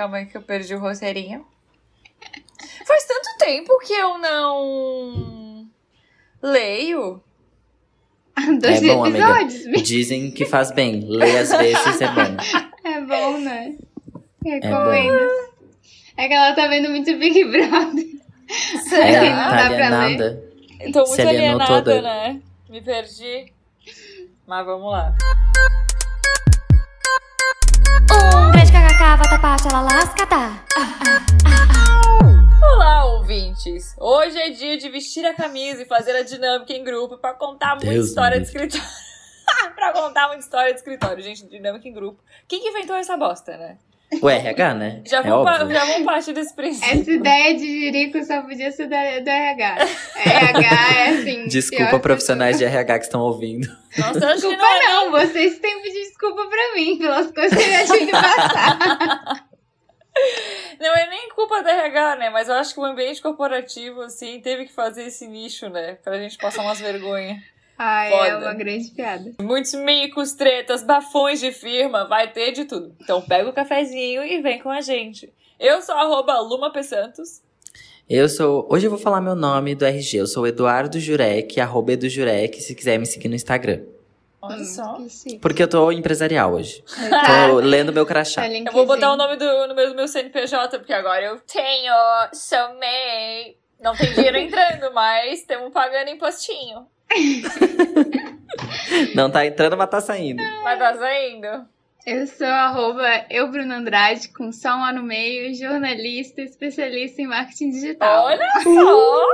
calma aí que eu perdi o roteirinho. Faz tanto tempo que eu não leio. Dois É bom, amiga. episódios. Dizem que faz bem. Ler às vezes é bom. É bom, né? Recomendo. É, que ela tá vendo muito Big Brother. É, não tá dá pra ler. Eu tô muito alienada, toda. né? Me perdi. Mas vamos lá. Grande kkk, vatapá, xalalascatá. Olá, ouvintes! Hoje é dia de vestir a camisa e fazer a dinâmica em grupo pra contar muita Deus história me de escritório. pra contar muita história de escritório, gente, dinâmica em grupo. Quem que inventou essa bosta, né? O RH, né? Já, é vamos, pa- óbvio. já vamos partir desse princípio. Essa ideia de jirico só podia ser da- do RH. RH é assim. Desculpa, profissionais de RH que estão ouvindo. Nossa, eu acho que Desculpa não é não, vocês têm que pedir desculpa pra mim pelas coisas que eu já tive que passar. Não é nem culpa da RH, né? Mas eu acho que o ambiente corporativo, assim, teve que fazer esse nicho, né? Pra gente passar umas vergonhas. Ai, Foda. é uma grande piada. Muitos micos, tretas, bafões de firma, vai ter de tudo. Então pega o cafezinho e vem com a gente. Eu sou arroba Luma P. Santos. Eu sou. Hoje eu vou falar meu nome do RG. Eu sou Eduardo Jurek, arroba Edu Jurek, se quiser me seguir no Instagram. Olha só. Que chique. Porque eu tô empresarial hoje. Tá. Tô lendo meu crachá. Tá Eu vou botar o nome do, no meu, do meu CNPJ, porque agora eu tenho, somei. Não tem dinheiro entrando, mas estamos pagando impostinho. Não tá entrando, mas tá saindo. Mas tá saindo. Eu sou arroba eu, Bruno Andrade, com só um A no meio, jornalista, especialista em marketing digital. Olha só!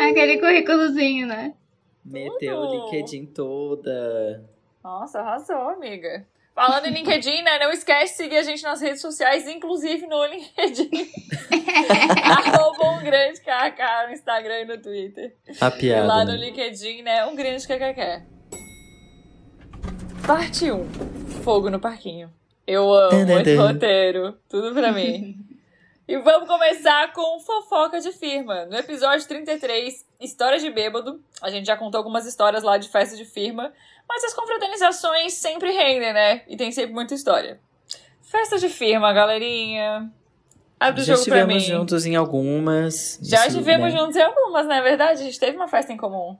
Aquele currículozinho, né? Meteu o LinkedIn toda. Nossa, arrasou, amiga. Falando em LinkedIn, né? Não esquece de seguir a gente nas redes sociais, inclusive no LinkedIn. Arroba um grande KK no Instagram e no Twitter. A E piada. lá no né? LinkedIn, né? Um grande KKK. Parte 1. Fogo no parquinho. Eu amo esse Tadadã. roteiro. Tudo pra mim. E vamos começar com fofoca de firma. No episódio 33, História de Bêbado, a gente já contou algumas histórias lá de festa de firma, mas as confraternizações sempre rendem, né? E tem sempre muita história. Festa de firma, galerinha. Abre o Já jogo pra mim. estivemos juntos em algumas. Já estivemos né? juntos em algumas, não é verdade? A gente teve uma festa em comum.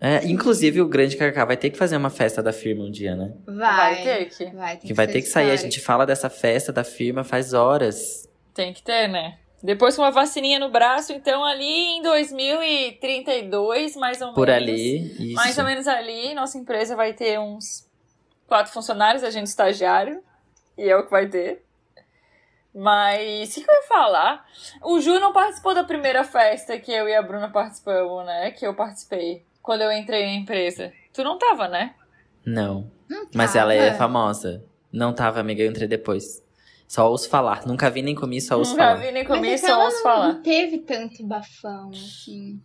É, inclusive, o grande KK vai ter que fazer uma festa da firma um dia, né? Vai. Vai ter que. Vai, tem Que vai ter que sair. A história. gente fala dessa festa da firma faz horas. Tem que ter, né? Depois com uma vacininha no braço, então ali em 2032, mais ou Por menos. ali. Isso. Mais ou menos ali, nossa empresa vai ter uns quatro funcionários, a gente estagiário. E é o que vai ter. Mas o que, que eu ia falar? O Ju não participou da primeira festa que eu e a Bruna participamos, né? Que eu participei. Quando eu entrei na empresa. Tu não tava, né? Não. Não Mas tava. ela é famosa. Não tava, amiga, eu entrei depois. Só ouço falar. Nunca vi nem comi, só ouço Nunca falar. vi nem comi, é só ouço não, falar. não teve tanto bafão, assim.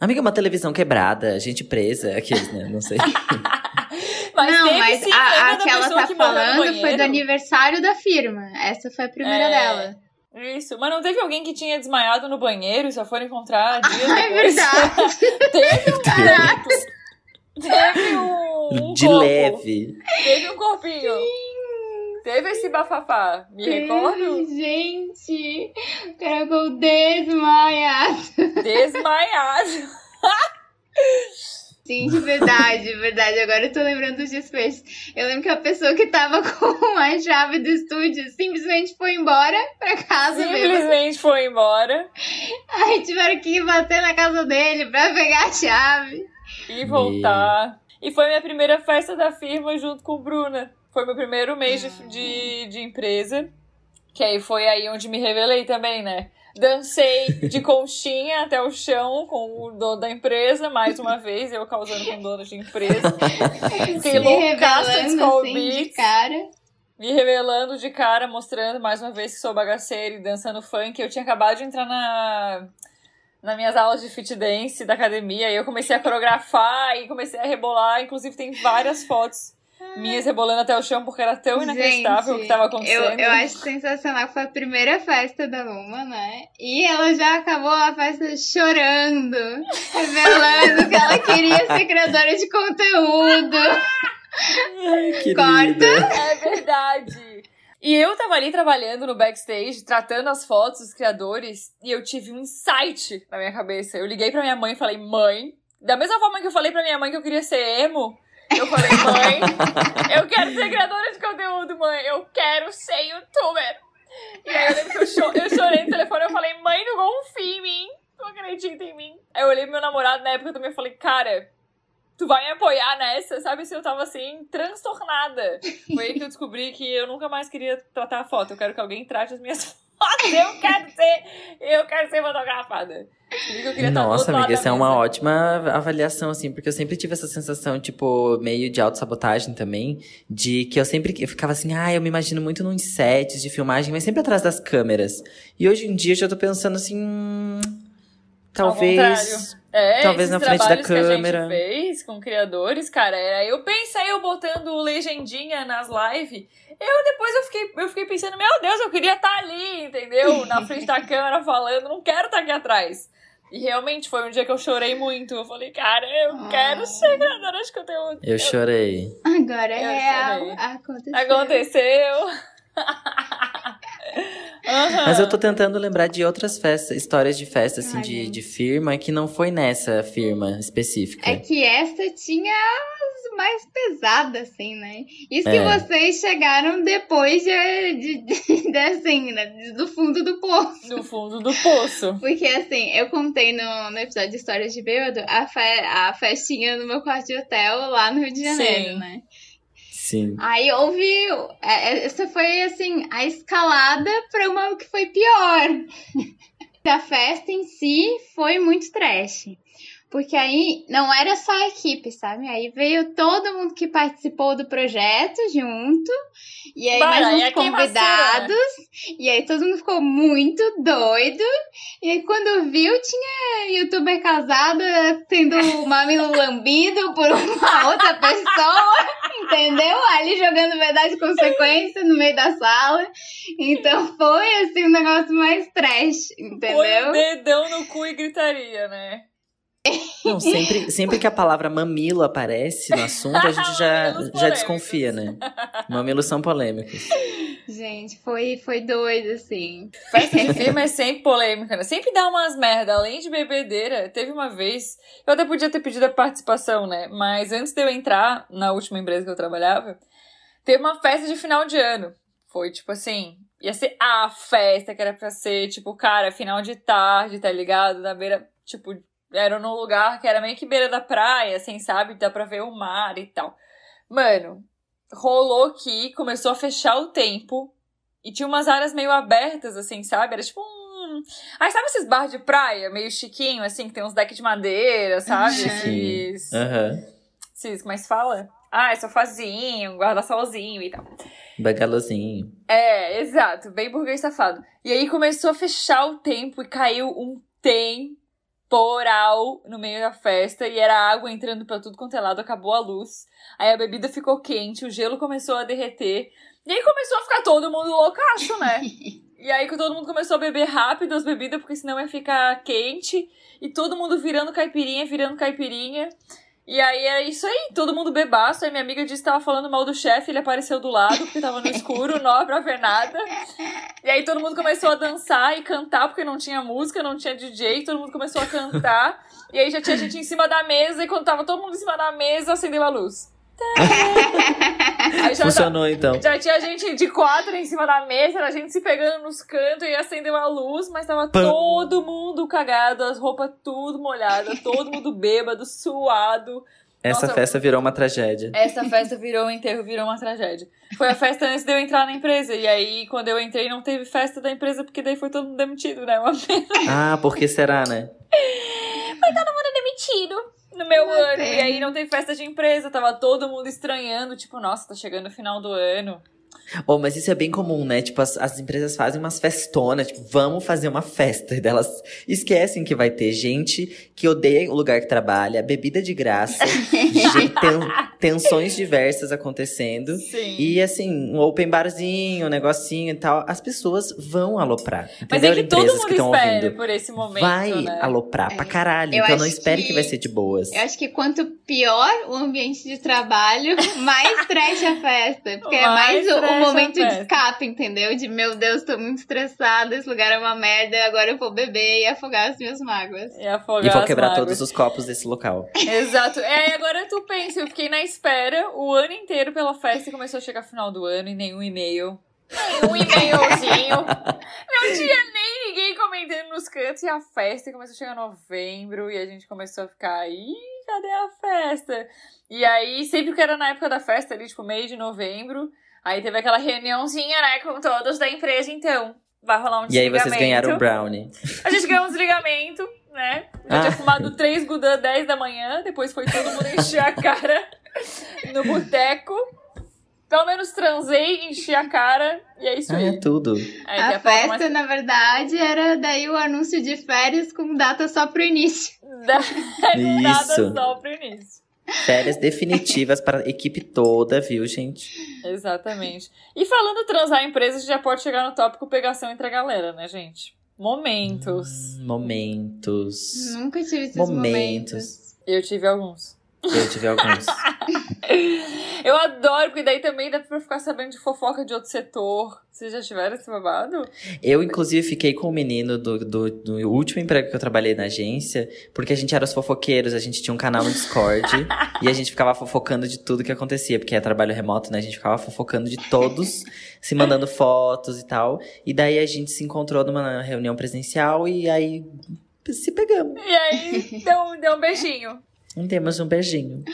Amiga, uma televisão quebrada, gente presa, aqueles, né? Não sei. Mas não, teve mas sim, a, a que ela tá que falando foi do aniversário da firma. Essa foi a primeira É. dela. Isso, mas não teve alguém que tinha desmaiado no banheiro e só foram encontrar dias Ah, é depois? verdade. teve um Caraca. Teve um, um De corpo. leve. Teve um corpinho. Teve esse bafafá. Me recordo? Gente, o cara ficou desmaiado. Desmaiado. Gente, verdade, verdade. Agora eu tô lembrando dos desfechos. Eu lembro que a pessoa que tava com a chave do estúdio simplesmente foi embora pra casa mesmo. Simplesmente foi embora Aí tiveram que ir bater na casa dele pra pegar a chave. e voltar. E foi minha primeira festa da firma junto com o Bruna. Foi meu primeiro mês de, de, de empresa. Que aí foi aí onde me revelei também, né? Dancei de conchinha até o chão com o dono da empresa, mais uma vez, eu causando com o dono de empresa. Fiquei Me loucaça de assim de cara. Me revelando de cara, mostrando mais uma vez que sou bagaceira e dançando funk. Eu tinha acabado de entrar na nas minhas aulas de fit dance da academia e eu comecei a coreografar e comecei a rebolar. Inclusive, tem várias fotos minhas rebolando até o chão porque era tão inacreditável o que estava eu, acontecendo. eu acho sensacional que foi a primeira festa da Luma, né? E ela já acabou a festa chorando, revelando que ela queria ser criadora de conteúdo. Ai, Corta. É verdade. E eu tava ali trabalhando no backstage, tratando as fotos dos criadores, e eu tive um insight na minha cabeça. Eu liguei pra minha mãe e falei, mãe, da mesma forma que eu falei pra minha mãe que eu queria ser emo, eu falei, mãe, eu quero ser criadora de conteúdo, mãe, eu quero ser youtuber. E aí eu lembro que eu, cho eu chorei no telefone, eu falei, mãe, não confia em mim, não acredita em mim. Aí eu olhei pro meu namorado na época também e falei, cara, tu vai me apoiar nessa, sabe? Se eu tava assim, transtornada. Foi aí que eu descobri que eu nunca mais queria tratar a foto. Eu quero que alguém trate as minhas fotos. Eu quero ser, eu quero ser fotografada. Que Nossa, amiga, essa é uma ótima avaliação, assim, porque eu sempre tive essa sensação, tipo, meio de autossabotagem também, de que eu sempre eu ficava assim, ah, eu me imagino muito num sets de filmagem, mas sempre atrás das câmeras. E hoje em dia eu já tô pensando assim, hum, talvez. É, Talvez na frente da trabalhos que a câmera. gente fez com criadores, cara, era eu pensei eu botando legendinha nas lives. Eu depois eu fiquei, eu fiquei pensando, meu Deus, eu queria estar ali, entendeu? Na frente da câmera falando, não quero estar aqui atrás. E realmente foi um dia que eu chorei muito. Eu falei, cara, eu Ah. quero ser criadora de conteúdo. Eu chorei. Agora é Eu real. Aconteceu. Aconteceu. Mas eu tô tentando lembrar de outras festas, histórias de festa, assim, Ai, de, de firma, que não foi nessa firma específica. É que essa tinha as mais pesadas, assim, né? Isso que É. vocês chegaram depois de, de, de- de, assim, né? do fundo do poço. No fundo do poço. Porque, assim, eu contei no, no episódio de Histórias de Bêbado a, fe, a festinha no meu quarto de hotel lá no Rio de Janeiro, Sim. né? Sim. Aí houve. é, é, Essa foi, assim, a escalada pra uma que foi pior. A festa em si foi muito trash. Porque aí não era só a equipe, sabe? Aí veio todo mundo que participou do projeto junto. E aí Bah, mais uns é queimaceira, convidados. E aí todo mundo ficou muito doido. E aí quando viu, tinha youtuber casada tendo o mamilo lambido por uma outra pessoa. Entendeu? Ali jogando verdade e consequência no meio da sala. Então foi assim um negócio mais trash, o entendeu? dedão no cu e gritaria, né? Não, sempre, sempre que a palavra mamilo aparece no assunto, a gente já, já desconfia, né? Mamilos são polêmicos. Gente, foi, foi doido, assim. Festa de firma é sempre polêmica, né? Sempre dá umas merda. Além de bebedeira, teve uma vez. Eu até podia ter pedido a participação, né? Mas antes de eu entrar na última empresa que eu trabalhava, teve uma festa de final de ano. Foi tipo assim. Ia ser a festa que era pra ser, tipo, cara, final de tarde, tá ligado? Na beira. Tipo, era num lugar que era meio que beira da praia, assim, sabe? Dá pra ver o mar e tal. Mano, rolou que começou a fechar o tempo e tinha umas áreas meio abertas, assim, sabe? Era tipo um. Aí sabe esses bar de praia, meio chiquinho, assim, que tem uns decks de madeira, sabe? Sim. Esses. Aham. Esses, como é que fala? Ah, é sofazinho, guarda-solzinho e tal. Bagalozinho. É, exato, bem burguês safado. E aí começou a fechar o tempo e caiu um temporal no meio da festa e era água entrando pra tudo quanto é lado, acabou a luz. Aí a bebida ficou quente, o gelo começou a derreter. E aí começou a ficar todo mundo loucaço, né? E aí que todo mundo começou a beber rápido as bebidas, porque senão ia ficar quente. E todo mundo virando caipirinha, virando caipirinha. E aí era isso aí, todo mundo bebaço. Aí minha amiga disse que tava falando mal do chefe, ele apareceu do lado, porque tava no escuro, não pra ver nada. E aí todo mundo começou a dançar e cantar, porque não tinha música, não tinha DJ, todo mundo começou a cantar. E aí já tinha gente em cima da mesa, e quando tava todo mundo em cima da mesa, acendeu a luz. Já, Funcionou então. já tinha gente de quatro em cima da mesa, era gente se pegando nos cantos e acendeu a luz, mas tava todo mundo cagado, as roupas tudo molhadas, todo mundo bêbado, suado. Essa Nossa, festa virou uma tragédia. Essa festa virou um enterro, virou uma tragédia. Foi a festa antes de eu entrar na empresa. E aí, quando eu entrei, não teve festa da empresa, porque daí foi todo mundo demitido, né? Uma pena. Ah, por que será, né? demitido no meu Uma ano. pena. E aí não teve festa de empresa, tava todo mundo estranhando, tipo, nossa, tá chegando o final do ano. Oh, mas isso é bem comum, né? Tipo, as, as empresas fazem umas festonas, tipo, vamos fazer uma festa. E delas esquecem que vai ter gente que odeia o lugar que trabalha, bebida de graça, gente, ten- tensões diversas acontecendo. Sim. E assim, um open barzinho, um negocinho e tal, as pessoas vão aloprar. Mas Entendeu? é que todo Empresas mundo que estão espera ouvindo. por esse momento, Vai né? aloprar pra É. caralho. Eu então não espere que... que- vai ser de boas. Eu acho que quanto pior o ambiente de trabalho, mais trash a festa. Porque é Mais mais o, o momento de escape, entendeu? De meu Deus, tô muito estressada, esse lugar é uma merda, agora eu vou beber e afogar as minhas mágoas. E afogar E vou as quebrar mágoas. todos os copos desse local. Exato. É, e agora tu pensa, eu fiquei na espera o ano inteiro pela festa e começou a chegar final do ano e nenhum e-mail. Nenhum e-mailzinho. Não tinha nem ninguém comentando nos cantos e a festa começou a chegar em novembro e a gente começou a ficar, ih, cadê a festa? E aí, sempre que era na época da festa, ali, tipo, meio de novembro, aí teve aquela reuniãozinha, né, com todos da empresa, então. Vai rolar um E aí desligamento. vocês ganharam o brownie. A gente ganhou um desligamento, né? Já tinha Ah. fumado três Gudan 10 da manhã, depois foi todo mundo encher a cara no boteco. Pelo menos transei, enchi a cara, e é isso Ah, aí. é tudo. Aí, a parte festa, mais- na verdade, era daí o anúncio de férias com data só pro início. da- Nada Isso. só pro início. Férias definitivas para a equipe toda, viu, gente? Exatamente. E falando transar em empresa, a gente já pode chegar no tópico pegação entre a galera, né, gente? Momentos. Momentos. Nunca tive esses Momentos. momentos. Eu tive alguns. Eu tive alguns. Eu adoro, porque daí também dá pra ficar sabendo de fofoca de outro setor. Vocês já tiveram esse babado? Eu, inclusive, fiquei com o menino do, do, do último emprego que eu trabalhei na agência, porque a gente era os fofoqueiros, a gente tinha um canal no Discord e a gente ficava fofocando de tudo que acontecia, porque é trabalho remoto, né? A gente ficava fofocando de todos, se mandando fotos e tal. E daí a gente se encontrou numa reunião presencial e aí se pegamos. E aí, deu, deu um beijinho. E Demos um beijinho.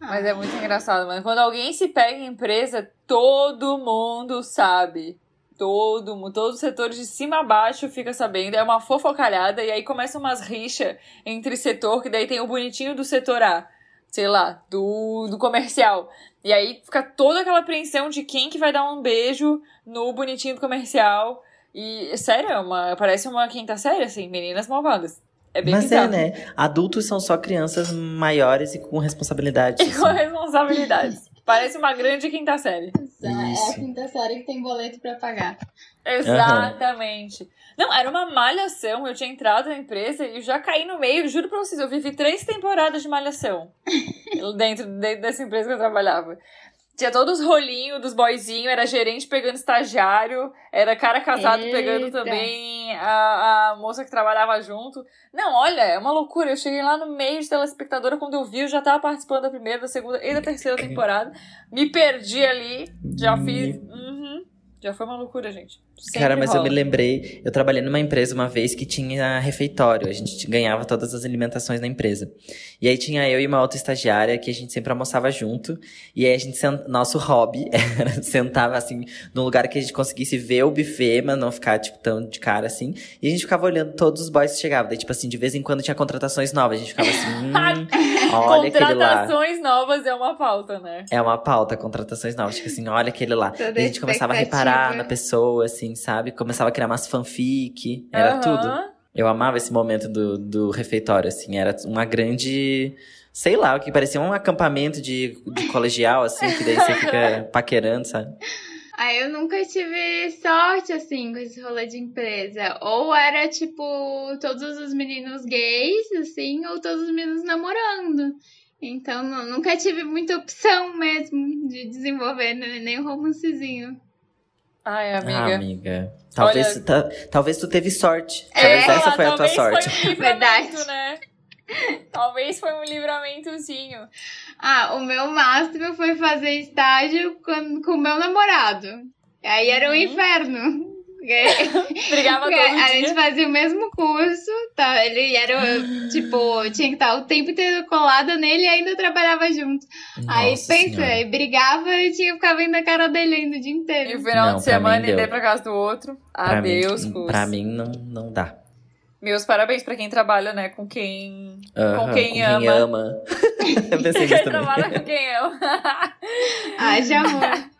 Mas é muito engraçado, mano. Quando alguém se pega em empresa, todo mundo sabe. Todo mundo, todos os setores de cima a baixo fica sabendo. É uma fofocalhada e aí começa umas rixas entre setor, que daí tem o bonitinho do setor A, sei lá, do, do comercial. E aí fica toda aquela apreensão de quem que vai dar um beijo no bonitinho do comercial. E, sério, é uma, parece uma quinta série, assim, meninas malvadas. É bem Mas bizarro. é, né? Adultos são só crianças maiores e com responsabilidade. E com responsabilidades. Parece uma grande quinta série. É a Isso. quinta série que tem boleto pra pagar. Exatamente. Não, era uma malhação. Eu tinha entrado na empresa e eu já caí no meio. Juro pra vocês, eu vivi três temporadas de malhação. dentro, dentro dessa empresa que eu trabalhava. Tinha todos os rolinhos dos boyzinhos, era gerente pegando estagiário, era cara casado Eita. pegando também a, a moça que trabalhava junto. Não, olha, é uma loucura. Eu cheguei lá no meio de telespectadora, quando eu vi, eu já tava participando da primeira, da segunda e da terceira temporada. Me perdi ali, já fiz. Uhum. Já foi uma loucura, gente. Sempre Cara, mas eu rola. me lembrei, eu trabalhei numa empresa uma vez que tinha refeitório, a gente ganhava todas as alimentações na empresa. E aí tinha eu e uma outra estagiária que a gente sempre almoçava junto, e aí a gente, nosso hobby era sentava assim, num lugar que a gente conseguisse ver o buffet, mas não ficar, tipo, tão de cara assim, e a gente ficava olhando todos os boys que chegavam, daí, tipo assim, de vez em quando tinha contratações novas, a gente ficava assim, hum, olha aquele lá. Contratações novas é uma pauta, né? É uma pauta, contratações novas. Tipo assim, olha aquele lá. Toda E a gente começava a reparar na pessoa, assim, sabe? Começava a criar umas fanfic. Era Aham. tudo. Eu amava esse momento do, do refeitório, assim. Era uma grande. Sei lá, o que parecia um acampamento de, de colegial, assim, que daí você fica paquerando, sabe? Ah, eu nunca tive sorte, assim, com esse rolê de empresa. Ou era, tipo, todos os meninos gays, assim, ou todos os meninos namorando. Então, nu- nunca tive muita opção mesmo de desenvolver né, nem um romancezinho. Ai, Ah, amiga. amiga. Talvez, Olha- ta- talvez tu teve sorte. É, Talvez essa foi a tua talvez sorte. Foi um livramento, Verdade. né? Talvez foi um livramentozinho. Ah, o meu máximo foi fazer estágio com com o meu namorado. Aí era um Uhum. inferno. Porque- Brigava Porque todo a dia. gente fazia o mesmo curso, tá? Ele era, tipo, tinha que estar o tempo inteiro colada nele e ainda trabalhava junto. aí Nossa pensa, Senhora. aí brigava e tinha que ficar vendo a cara dele ainda o dia E o inteiro. final Não, de semana e daí deu. pra casa do outro. Pra Adeus, mim, curso. pra mim não, não dá. Meus parabéns pra quem trabalha, né? Com quem. Aham, quem ama. ama. Eu pensei Quem trabalha com quem ama. Haja amor.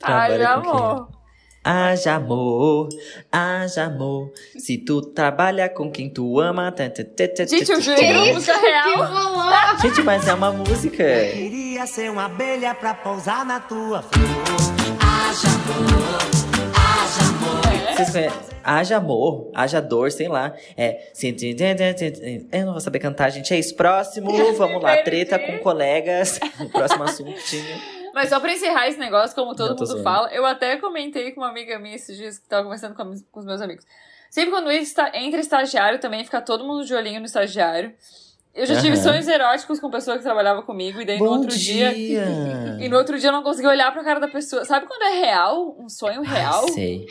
Haja com quem? amor. Haja amor, haja amor. Se tu trabalha com quem tu ama. Gente, eu era tã. música real. Gente, mas é uma música. Queria ser uma abelha pra pousar na tua flor. Vocês conhecem? Haja amor, haja dor, sei lá. É. Eu não vou saber cantar, gente. É isso. Próximo, vamos lá. Treta com colegas. O próximo assuntinho. Mas só pra encerrar esse negócio, como todo mundo zoando. fala, eu até comentei com uma amiga minha esses dias que tava conversando com, com os meus amigos. Sempre quando entra entra estagiário também, fica todo mundo de olhinho no estagiário. Eu já tive Aham. sonhos eróticos com pessoa que trabalhava comigo, e daí no Bom outro dia. dia! E no outro dia eu não consegui olhar pra cara da pessoa. Sabe quando é real? Um sonho real? Ai, sei.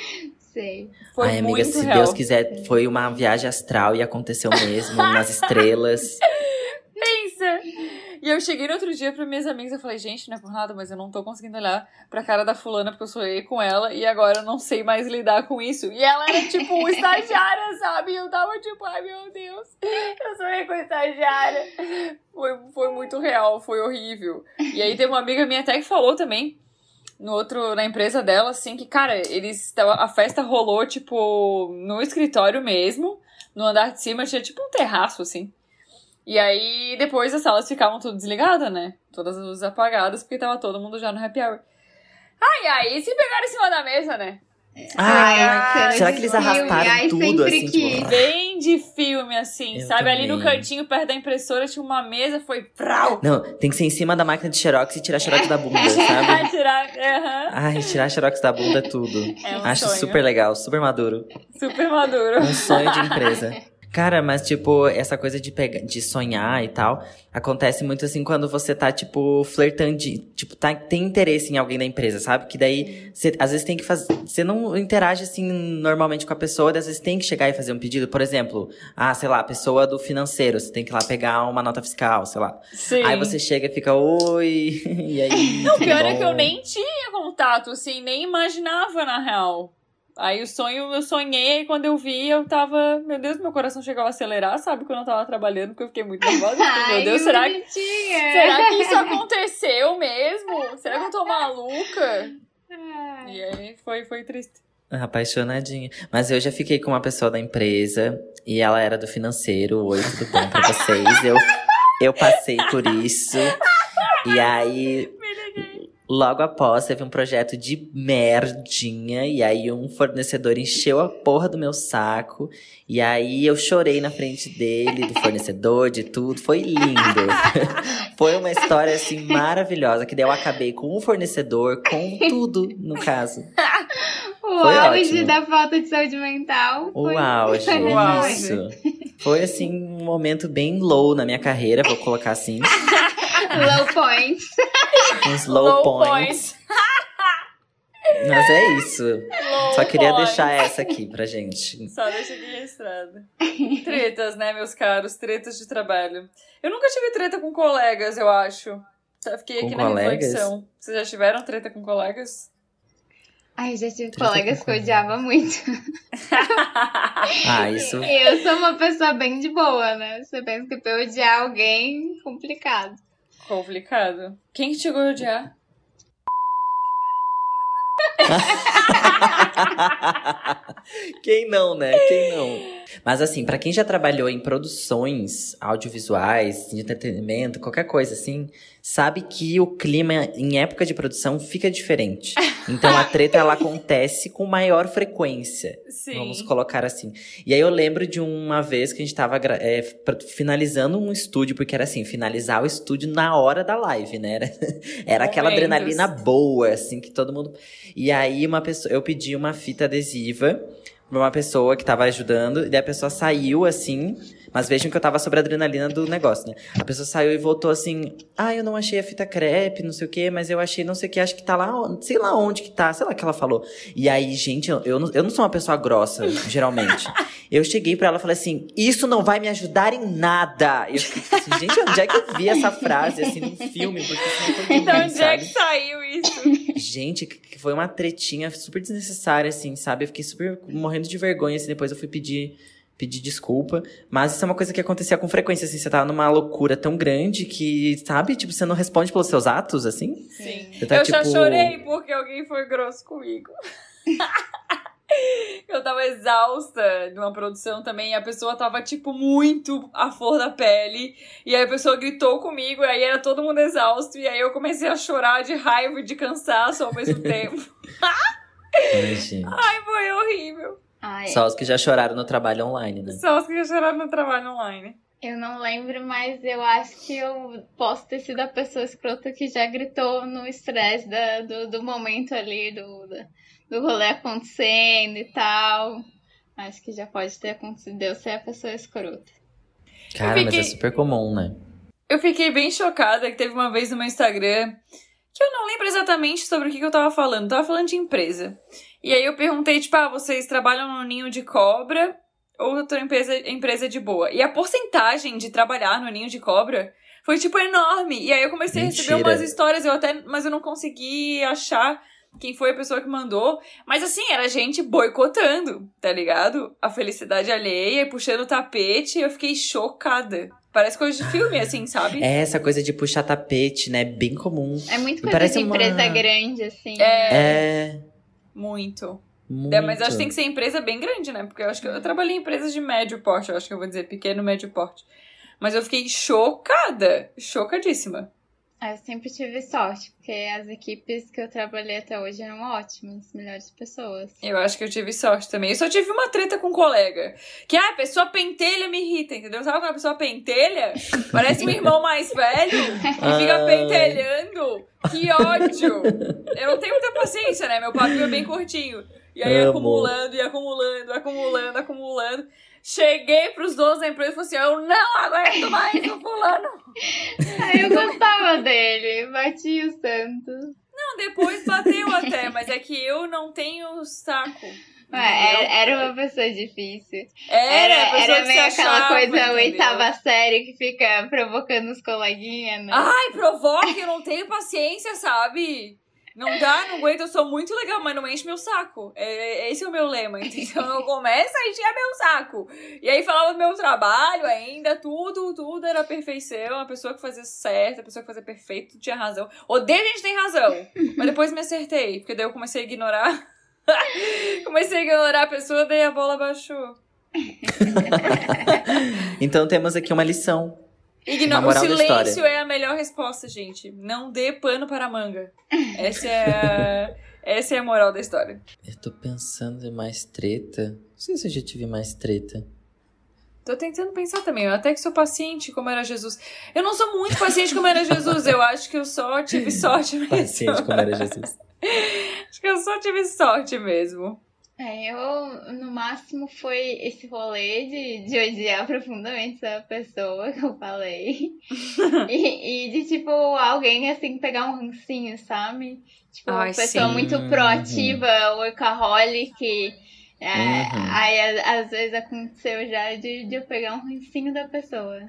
Sei. Foi Ai, amiga, muito se real. Deus quiser, foi uma viagem astral e aconteceu mesmo, nas estrelas. Pensa! E eu cheguei no outro dia pra minhas amigas e falei, gente, não é por nada, mas eu não tô conseguindo olhar pra cara da fulana porque eu sonhei com ela e agora eu não sei mais lidar com isso. E ela era tipo uma estagiária, sabe? E eu tava tipo, ai meu Deus, eu sonhei com estagiária. Foi, foi muito real, foi horrível. E aí teve uma amiga minha até que falou também, no outro, na empresa dela, assim, que, cara, eles. A festa rolou, tipo, no escritório mesmo. No andar de cima tinha tipo um terraço, assim. E aí, depois as salas ficavam tudo desligadas, né? Todas as luzes apagadas, porque tava todo mundo já no happy hour. Ai, ai, e se pegaram em cima da mesa, né? Ai, cena será que eles arrastaram Ai, tudo, assim, quis. tipo... Bem de filme, assim, Eu sabe? Ali no também. cantinho, perto da impressora, tinha uma mesa, foi! Não, tem que ser em cima da máquina de xerox e tirar xerox da bunda, Ai, sabe? tirar. aham. Ai, tirar xerox da bunda é tudo. É um Acho sonho. super legal, super maduro. Super maduro. Um sonho de empresa. Cara, mas tipo, essa coisa de, pegar, de sonhar e tal, acontece muito assim quando você tá, tipo, flertando, de- tipo, tá, tem interesse em alguém da empresa, sabe? Que daí, você, às vezes tem que fazer, você não interage assim normalmente com a pessoa, às vezes tem que chegar e fazer um pedido. Por exemplo, ah, sei lá, a pessoa do financeiro, você tem que ir lá pegar uma nota fiscal, sei lá. Sim. Aí você chega e fica, oi, e aí. Não, pior é bom? que eu nem tinha contato, assim, nem imaginava, na real. Aí o sonho, eu sonhei, e quando eu vi, eu tava. Meu Deus, meu coração chegou a acelerar, sabe? Quando eu tava trabalhando, porque eu fiquei muito nervosa. Ai, meu Deus, será que. bonitinha. Será que isso aconteceu mesmo? Será que eu tô maluca? Ai. E aí foi, foi triste. Apaixonadinha. Mas eu já fiquei com uma pessoa da empresa e ela era do financeiro. Oi, tudo bom pra vocês? Eu, eu passei por isso. E aí, logo após, teve um projeto de merdinha. E aí, um fornecedor encheu a porra do meu saco. E aí, eu chorei na frente dele, do fornecedor, de tudo. Foi lindo. Foi uma história, assim, maravilhosa. Que daí eu acabei com o fornecedor, com tudo, no caso. O Foi auge ótimo. da falta de saúde mental. O foi- auge, foi isso. Foi assim um momento bem low na minha carreira, vou colocar assim, Low points. uns low, Low points. Mas é isso. Low Só queria points. deixar essa aqui pra gente. Só deixa aqui registrado. Tretas, né, meus caros? Tretas de trabalho. Eu nunca tive treta com colegas, eu acho. Fiquei Com aqui na colegas? reflexão. Vocês já tiveram treta com colegas? Ai, já tive Treta colegas que eu odiava muito. Ah, isso. Eu sou uma pessoa bem de boa, né? Você pensa que pra eu odiar alguém, complicado. Complicado. Quem que chegou a odiar? Quem não, né? Quem não? Mas assim, pra quem já trabalhou em produções audiovisuais, de entretenimento, qualquer coisa assim, sabe que o clima em época de produção fica diferente. Então a treta ela acontece com maior frequência. Sim. Vamos colocar assim. E aí eu lembro de uma vez que a gente tava é, finalizando um estúdio, porque era assim, finalizar o estúdio na hora da live, né? Era, era aquela adrenalina boa, assim, que todo mundo. E aí uma pessoa, eu pedi uma fita adesiva uma pessoa que tava ajudando, e a pessoa saiu assim. Mas vejam que eu tava sobre a adrenalina do negócio, né? A pessoa saiu e voltou assim: Ah, eu não achei a fita crepe, não sei o quê, mas eu achei não sei o que, acho que tá lá, sei lá onde que tá, sei lá o que ela falou. E aí, gente, eu, eu, não, eu não sou uma pessoa grossa, geralmente. Eu cheguei pra ela e falei assim: Isso não vai me ajudar em nada. Eu fiquei assim, gente, onde é que eu vi essa frase assim num filme? Porque isso não foi Então, onde é que saiu isso? Gente, foi uma tretinha super desnecessária, assim, sabe? Eu fiquei super morrendo de vergonha, assim, depois eu fui pedir, pedir desculpa. Mas isso é uma coisa que acontecia com frequência, assim, você tava numa loucura tão grande que, sabe? Tipo, você não responde pelos seus atos, assim? Sim. Tá, eu já tipo- chorei porque alguém foi grosso comigo. Eu tava exausta de uma produção também, e a pessoa tava, tipo, muito à flor da pele. E aí a pessoa gritou comigo, e aí era todo mundo exausto, e aí eu comecei a chorar de raiva e de cansaço ao mesmo tempo. Ai. Ai, foi horrível. Ai, Só os que já choraram no trabalho online, né? Só os que já choraram no trabalho online. Eu não lembro, mas eu acho que eu posso ter sido a pessoa escrota que já gritou no estresse da- do, do momento ali, do, do rolê acontecendo e tal. Acho que já pode ter acontecido eu ser a pessoa escrota. Cara, mas é fiquei- super comum, né? Eu fiquei bem chocada que teve uma vez no meu Instagram que eu não lembro exatamente sobre o que, que eu tava falando. Tava falando de empresa. E aí eu perguntei, tipo, ah, vocês trabalham no ninho de cobra ou outra empresa, empresa de boa? E a porcentagem de trabalhar no ninho de cobra foi, tipo, enorme. E aí eu comecei a receber Mentira. umas histórias, eu até, mas eu não consegui achar quem foi a pessoa que mandou. Mas assim, era gente boicotando, tá ligado? A felicidade alheia e puxando o tapete. Eu fiquei chocada. Parece coisa de filme, assim, sabe? É essa coisa de puxar tapete, né? Bem comum. É muito coisa parece de uma- empresa grande, assim. É, É. muito. Muito. É, mas acho que tem que ser empresa bem grande, né? Porque eu acho que eu trabalhei em empresas de médio porte, eu acho que eu vou dizer pequeno, médio porte. Mas eu fiquei chocada, chocadíssima. Eu sempre tive sorte, porque as equipes que eu trabalhei até hoje eram ótimas, melhores pessoas. Eu acho que eu tive sorte também. Eu só tive uma treta com um colega. Que, ah, a pessoa pentelha me irrita, entendeu? Sabe quando a pessoa pentelha? Parece um irmão mais velho e fica Ai. pentelhando. Que ódio! Eu não tenho muita paciência, né? Meu pavio é bem curtinho. E aí Amo. acumulando, e acumulando, acumulando, acumulando. Cheguei pros donos da empresa e falei assim: eu não aguento mais o fulano. Aí eu gostava dele, batia o santo. Não, depois bateu até, mas é que eu não tenho saco. Ué, era, entendeu? era uma pessoa difícil. Era, Era, pessoa era meio aquela coisa entendeu? oitava série que fica provocando os coleguinhas, né? Ai, provoca, eu não tenho paciência, sabe? Não dá, não aguento, eu sou muito legal, mas não enche meu saco. É, esse é o meu lema, então eu começo a encher meu saco. E aí falava do meu trabalho ainda, tudo, tudo era perfeição, a pessoa que fazia certo, a pessoa que fazia perfeito tinha razão. Odeio a gente tem razão, mas depois me acertei, porque daí eu comecei a ignorar. comecei a ignorar a pessoa, daí a bola baixou. Então temos aqui uma lição. Igno- Uma o silêncio é a melhor resposta, gente. Não dê pano para a manga. Essa é a, essa é a moral da história. Eu tô pensando em mais treta. Não sei se eu já tive mais treta. Tô tentando pensar também. Eu até que sou paciente como era Jesus. Eu não sou muito paciente como era Jesus. Eu acho que eu só tive sorte mesmo. Paciente como era Jesus. Acho que eu só tive sorte mesmo. É, eu, no máximo, foi esse rolê de, de odiar profundamente essa pessoa que eu falei. e, e de, tipo, alguém, assim, pegar um rancinho, sabe? Tipo, uma Ai, pessoa sim. muito proativa, workaholic. É, Uhum. Aí, a- às vezes, aconteceu já de, de eu pegar um rancinho da pessoa.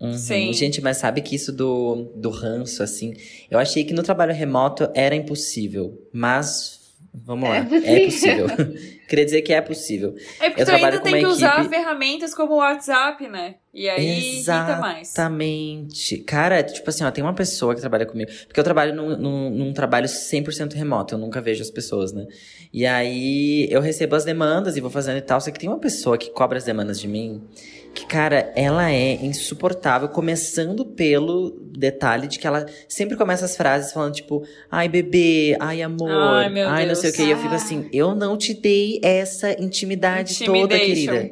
Uhum. Sim. Gente, mas sabe que isso do, do ranço, assim, eu achei que no trabalho remoto era impossível. Mas, vamos lá, É é possível. Queria dizer que é possível. É porque Eu tu ainda trabalho com tem que uma usar equipe- ferramentas como o WhatsApp, né? E aí irrita mais. Exatamente. Cara, tipo assim, ó, tem uma pessoa que trabalha comigo. Porque eu trabalho num, num, num trabalho 100% remoto, eu nunca vejo as pessoas, né? E aí eu recebo as demandas e vou fazendo e tal. Só que tem uma pessoa que cobra as demandas de mim. Que, cara, ela é insuportável, começando pelo detalhe de que ela sempre começa as frases falando, tipo, ai, bebê, ai, amor, Ai, meu ai, não sei o que. E eu fico assim, eu não te dei essa intimidade toda, querida.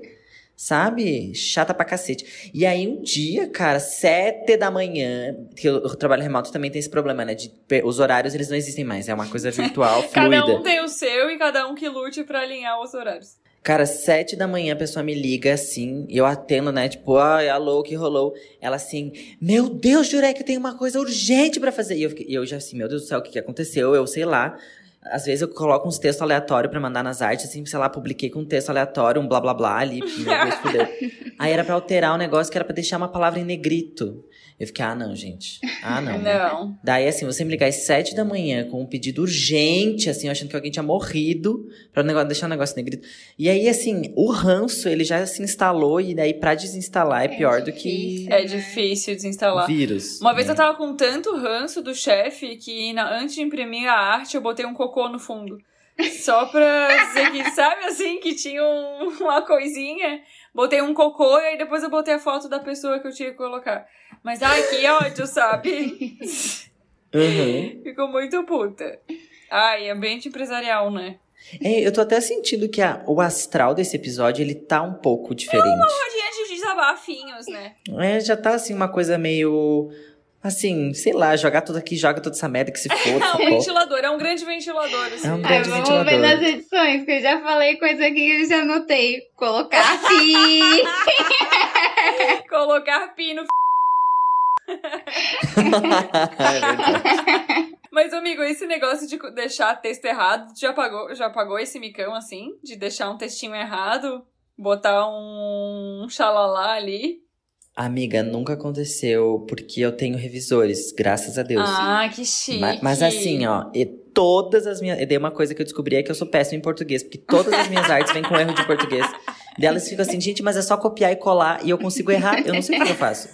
Sabe? Chata pra cacete. E aí, um dia, cara, sete da manhã, que eu, eu trabalho remoto também tem esse problema, né? De, os horários, eles não existem mais. É uma coisa virtual, Cada fluida. um tem o seu e cada um que lute pra alinhar os horários. Cara, sete da manhã a pessoa me liga assim, eu atendo, né? Tipo, ai, alô, o que rolou? Ela assim, meu Deus, Jurek, eu tenho uma coisa urgente pra fazer. E eu, fiquei- eu já assim, meu Deus do céu, o que, que aconteceu? Eu sei lá. Às vezes eu coloco uns textos aleatórios pra mandar nas artes, assim, sei lá, publiquei com um texto aleatório, um blá blá blá ali. Meu Deus, fudeu. Aí era pra alterar o negócio que era pra deixar uma palavra em negrito. Eu fiquei, ah, não, gente. Ah, não. Não. Daí, assim, você me ligar às sete da manhã com um pedido urgente, assim, achando que alguém tinha morrido, pra o negócio, deixar o negócio negrito. E aí, assim, o ranço, ele já se instalou, e daí pra desinstalar é, É pior do que difícil. É difícil desinstalar. vírus. Uma vez né? eu tava com tanto ranço do chefe que na- antes de imprimir a arte eu botei um cocô no fundo. Só pra dizer que, sabe assim, que tinha um- uma coisinha. Botei um cocô e aí depois eu botei a foto da pessoa que eu tinha que colocar. Mas ai, que ódio, sabe? Uhum. Ficou muito puta. Ai, ambiente empresarial, né? É, eu tô até sentindo que a- o astral desse episódio, ele tá um pouco diferente. Hoje, antes de bafinhos, né? É, já tá assim uma coisa meio. Assim, sei lá, jogar tudo aqui, joga toda essa merda que se foda. É um ventilador, é um grande ventilador. Assim. É um Ai, grande vamos ventilador. ver nas edições, que eu já falei coisa aqui que eu já anotei. Colocar pi. Colocar pino. É verdade. Mas, amigo, esse negócio de deixar texto errado, já pagou, já pagou esse micão assim? De deixar um textinho errado? Botar um xalalá ali? Amiga, nunca aconteceu, porque eu tenho revisores, graças a Deus. Ah, que chique. Ma- Mas, assim, ó, todas as minhas. Daí uma coisa que eu descobri é que eu sou péssimo em português, porque todas as minhas artes vêm com erro de português. Daí elas ficam assim, gente, mas é só copiar e colar e eu consigo errar. Eu não sei o que eu faço.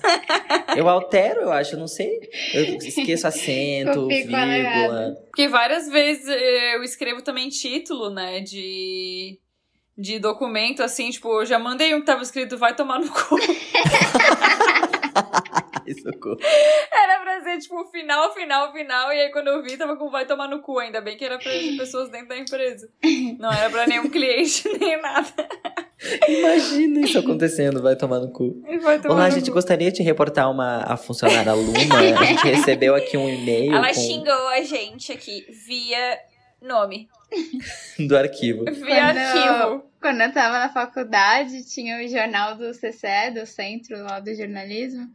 Eu altero, eu acho, eu não sei. Eu esqueço acento, vírgula. Porque várias vezes eu escrevo também título, né, de, de documento, assim, tipo, eu já mandei um que tava escrito vai tomar no cu. Ai, socorro. Era pra ser, tipo, final, final, final, e aí quando eu vi, tava com vai tomar no cu. Ainda bem que era pra pessoas dentro da empresa. Não era pra nenhum cliente, nem nada. Imagina isso acontecendo, vai tomar no cu. Vai tomar Olá, a gente cu. gostaria de reportar uma a funcionária Luma. A gente recebeu aqui um e-mail Ela com- xingou a gente aqui via nome, do arquivo. via Quando- arquivo. Quando eu tava na faculdade, tinha o jornal do CCE, do Centro lá do Jornalismo.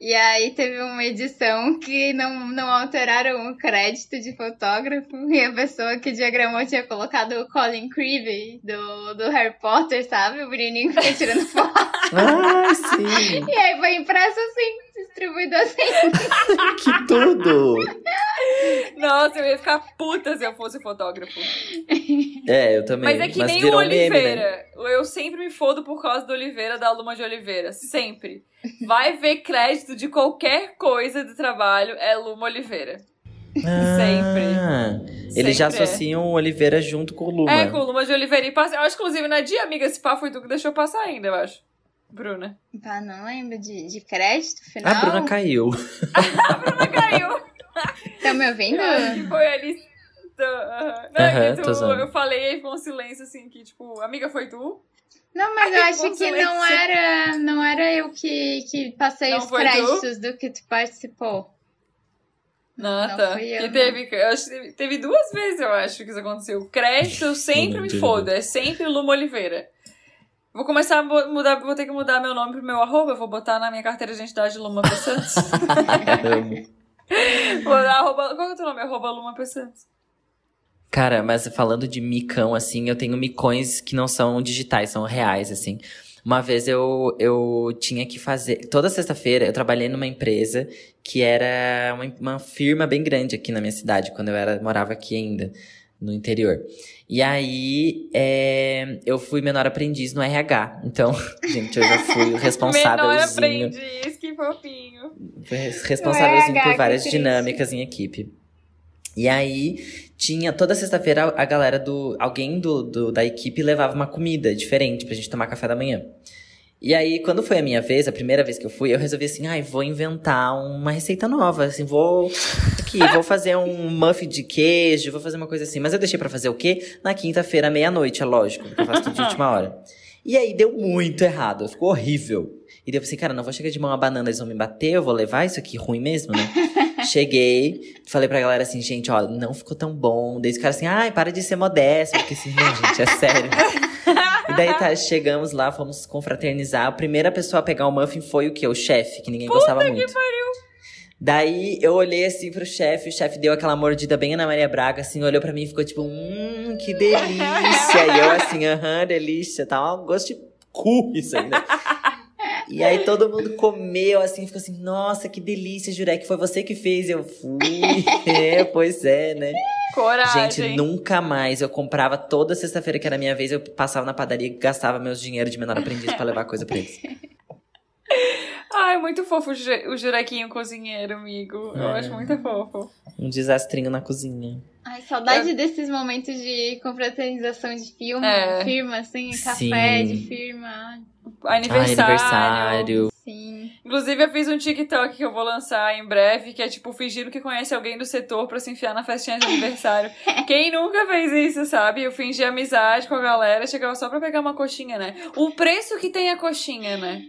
E aí teve uma edição que não, não alteraram o crédito de fotógrafo. E a pessoa que diagramou tinha colocado o Colin Creevy do, do Harry Potter, sabe? O menininho que fica tirando foto. Ai, sim! E aí foi impresso assim, distribuído assim. Que tudo! Nossa, eu ia ficar puta se eu fosse fotógrafo. É, eu também. Mas é que nem o virou meme, né? Oliveira. Eu sempre me fodo por causa do Oliveira, da Luma de Oliveira. Sempre. Vai ver crédito de qualquer coisa do trabalho, é Luma Oliveira. Ah, Eles já Sempre é. associam o Oliveira junto com o Luma. É, com o Luma de Oliveira e passa. Eu acho, inclusive, na dia, amiga, esse pá foi tu que deixou passar ainda, eu acho. Bruna. Pá, não lembro de, de crédito final. A Bruna caiu. Bruna caiu. Tá me ouvindo? Eu acho que foi ali. Não, tô tu, eu falei aí com um silêncio assim, que tipo, amiga, foi tu? Não, mas eu acho que não era, não era eu que, que passei Não os foi tu? créditos do que tu participou. Não, Não tá. fui eu, que não. teve, eu acho que teve, duas vezes, eu acho, que isso aconteceu. Crédito, eu sempre me fodo. É sempre Luma Oliveira. Vou começar a mudar, vou ter que mudar meu nome pro meu arroba. Vou botar na minha carteira de identidade Luma P. Santos. Vou dar arroba, qual é o teu nome? Arroba Luma P. Santos. Cara, mas falando de micão, assim, eu tenho micões que não são digitais, são reais, assim. Uma vez eu, eu tinha que fazer. Toda sexta-feira eu trabalhei numa empresa que era uma, uma firma bem grande aqui na minha cidade, quando eu era, morava aqui ainda, no interior. E aí é, eu fui menor aprendiz no RH. Então, gente, eu já fui o Menor responsávelzinho. aprendiz, que fofinho. responsávelzinho por várias dinâmicas em equipe. E aí, tinha toda sexta-feira a galera do. Alguém do, do- da equipe levava uma comida diferente pra gente tomar café da manhã. E aí, quando foi a minha vez, a primeira vez que eu fui, eu resolvi assim, ai, vou inventar uma receita nova, assim, vou aqui, vou fazer um muffin de queijo, vou fazer uma coisa assim. Mas eu deixei pra fazer o quê? Na quinta-feira, meia-noite, é lógico, porque eu faço tudo de última hora. E aí deu muito errado, ficou horrível. E daí eu pensei, cara, não vou chegar de mão a banana, eles vão me bater, eu vou levar isso aqui ruim mesmo, né? Cheguei, falei pra galera assim, gente, ó, não ficou tão bom. Daí os caras assim, ai, para de ser modesto. Porque assim, não, gente, é sério. Daí tá, chegamos lá, fomos confraternizar. A primeira pessoa a pegar o muffin foi o quê? O chefe, que ninguém gostava muito. Daí eu olhei assim pro chefe, o chefe deu aquela mordida bem Ana Maria Braga, assim, olhou pra mim e ficou tipo, hum, que delícia. e eu assim, aham, delícia, tá um gosto de cu isso aí, né? E aí todo mundo comeu assim, ficou assim, nossa, que delícia, que foi você que fez. Eu fui, é, pois é, né? Coragem. Gente, nunca mais. Eu comprava toda sexta-feira que era minha vez, eu passava na padaria e gastava meus dinheiro de menor aprendiz pra levar coisa pra eles. Ai, muito fofo o Ju- o Jurequinho cozinheiro, amigo. Eu É. acho muito fofo. Um desastrinho na cozinha. Ai, saudade desses momentos de confraternização de filme, É. firma, assim, Sim. café de firma. Aniversário. Ai, aniversário. Sim. Inclusive, eu fiz um TikTok que eu vou lançar em breve, que é tipo fingindo que conhece alguém do setor pra se enfiar na festinha de aniversário. Quem nunca fez isso, sabe? Eu fingi amizade com a galera, chegava só pra pegar uma coxinha, né? O preço que tem a coxinha, né?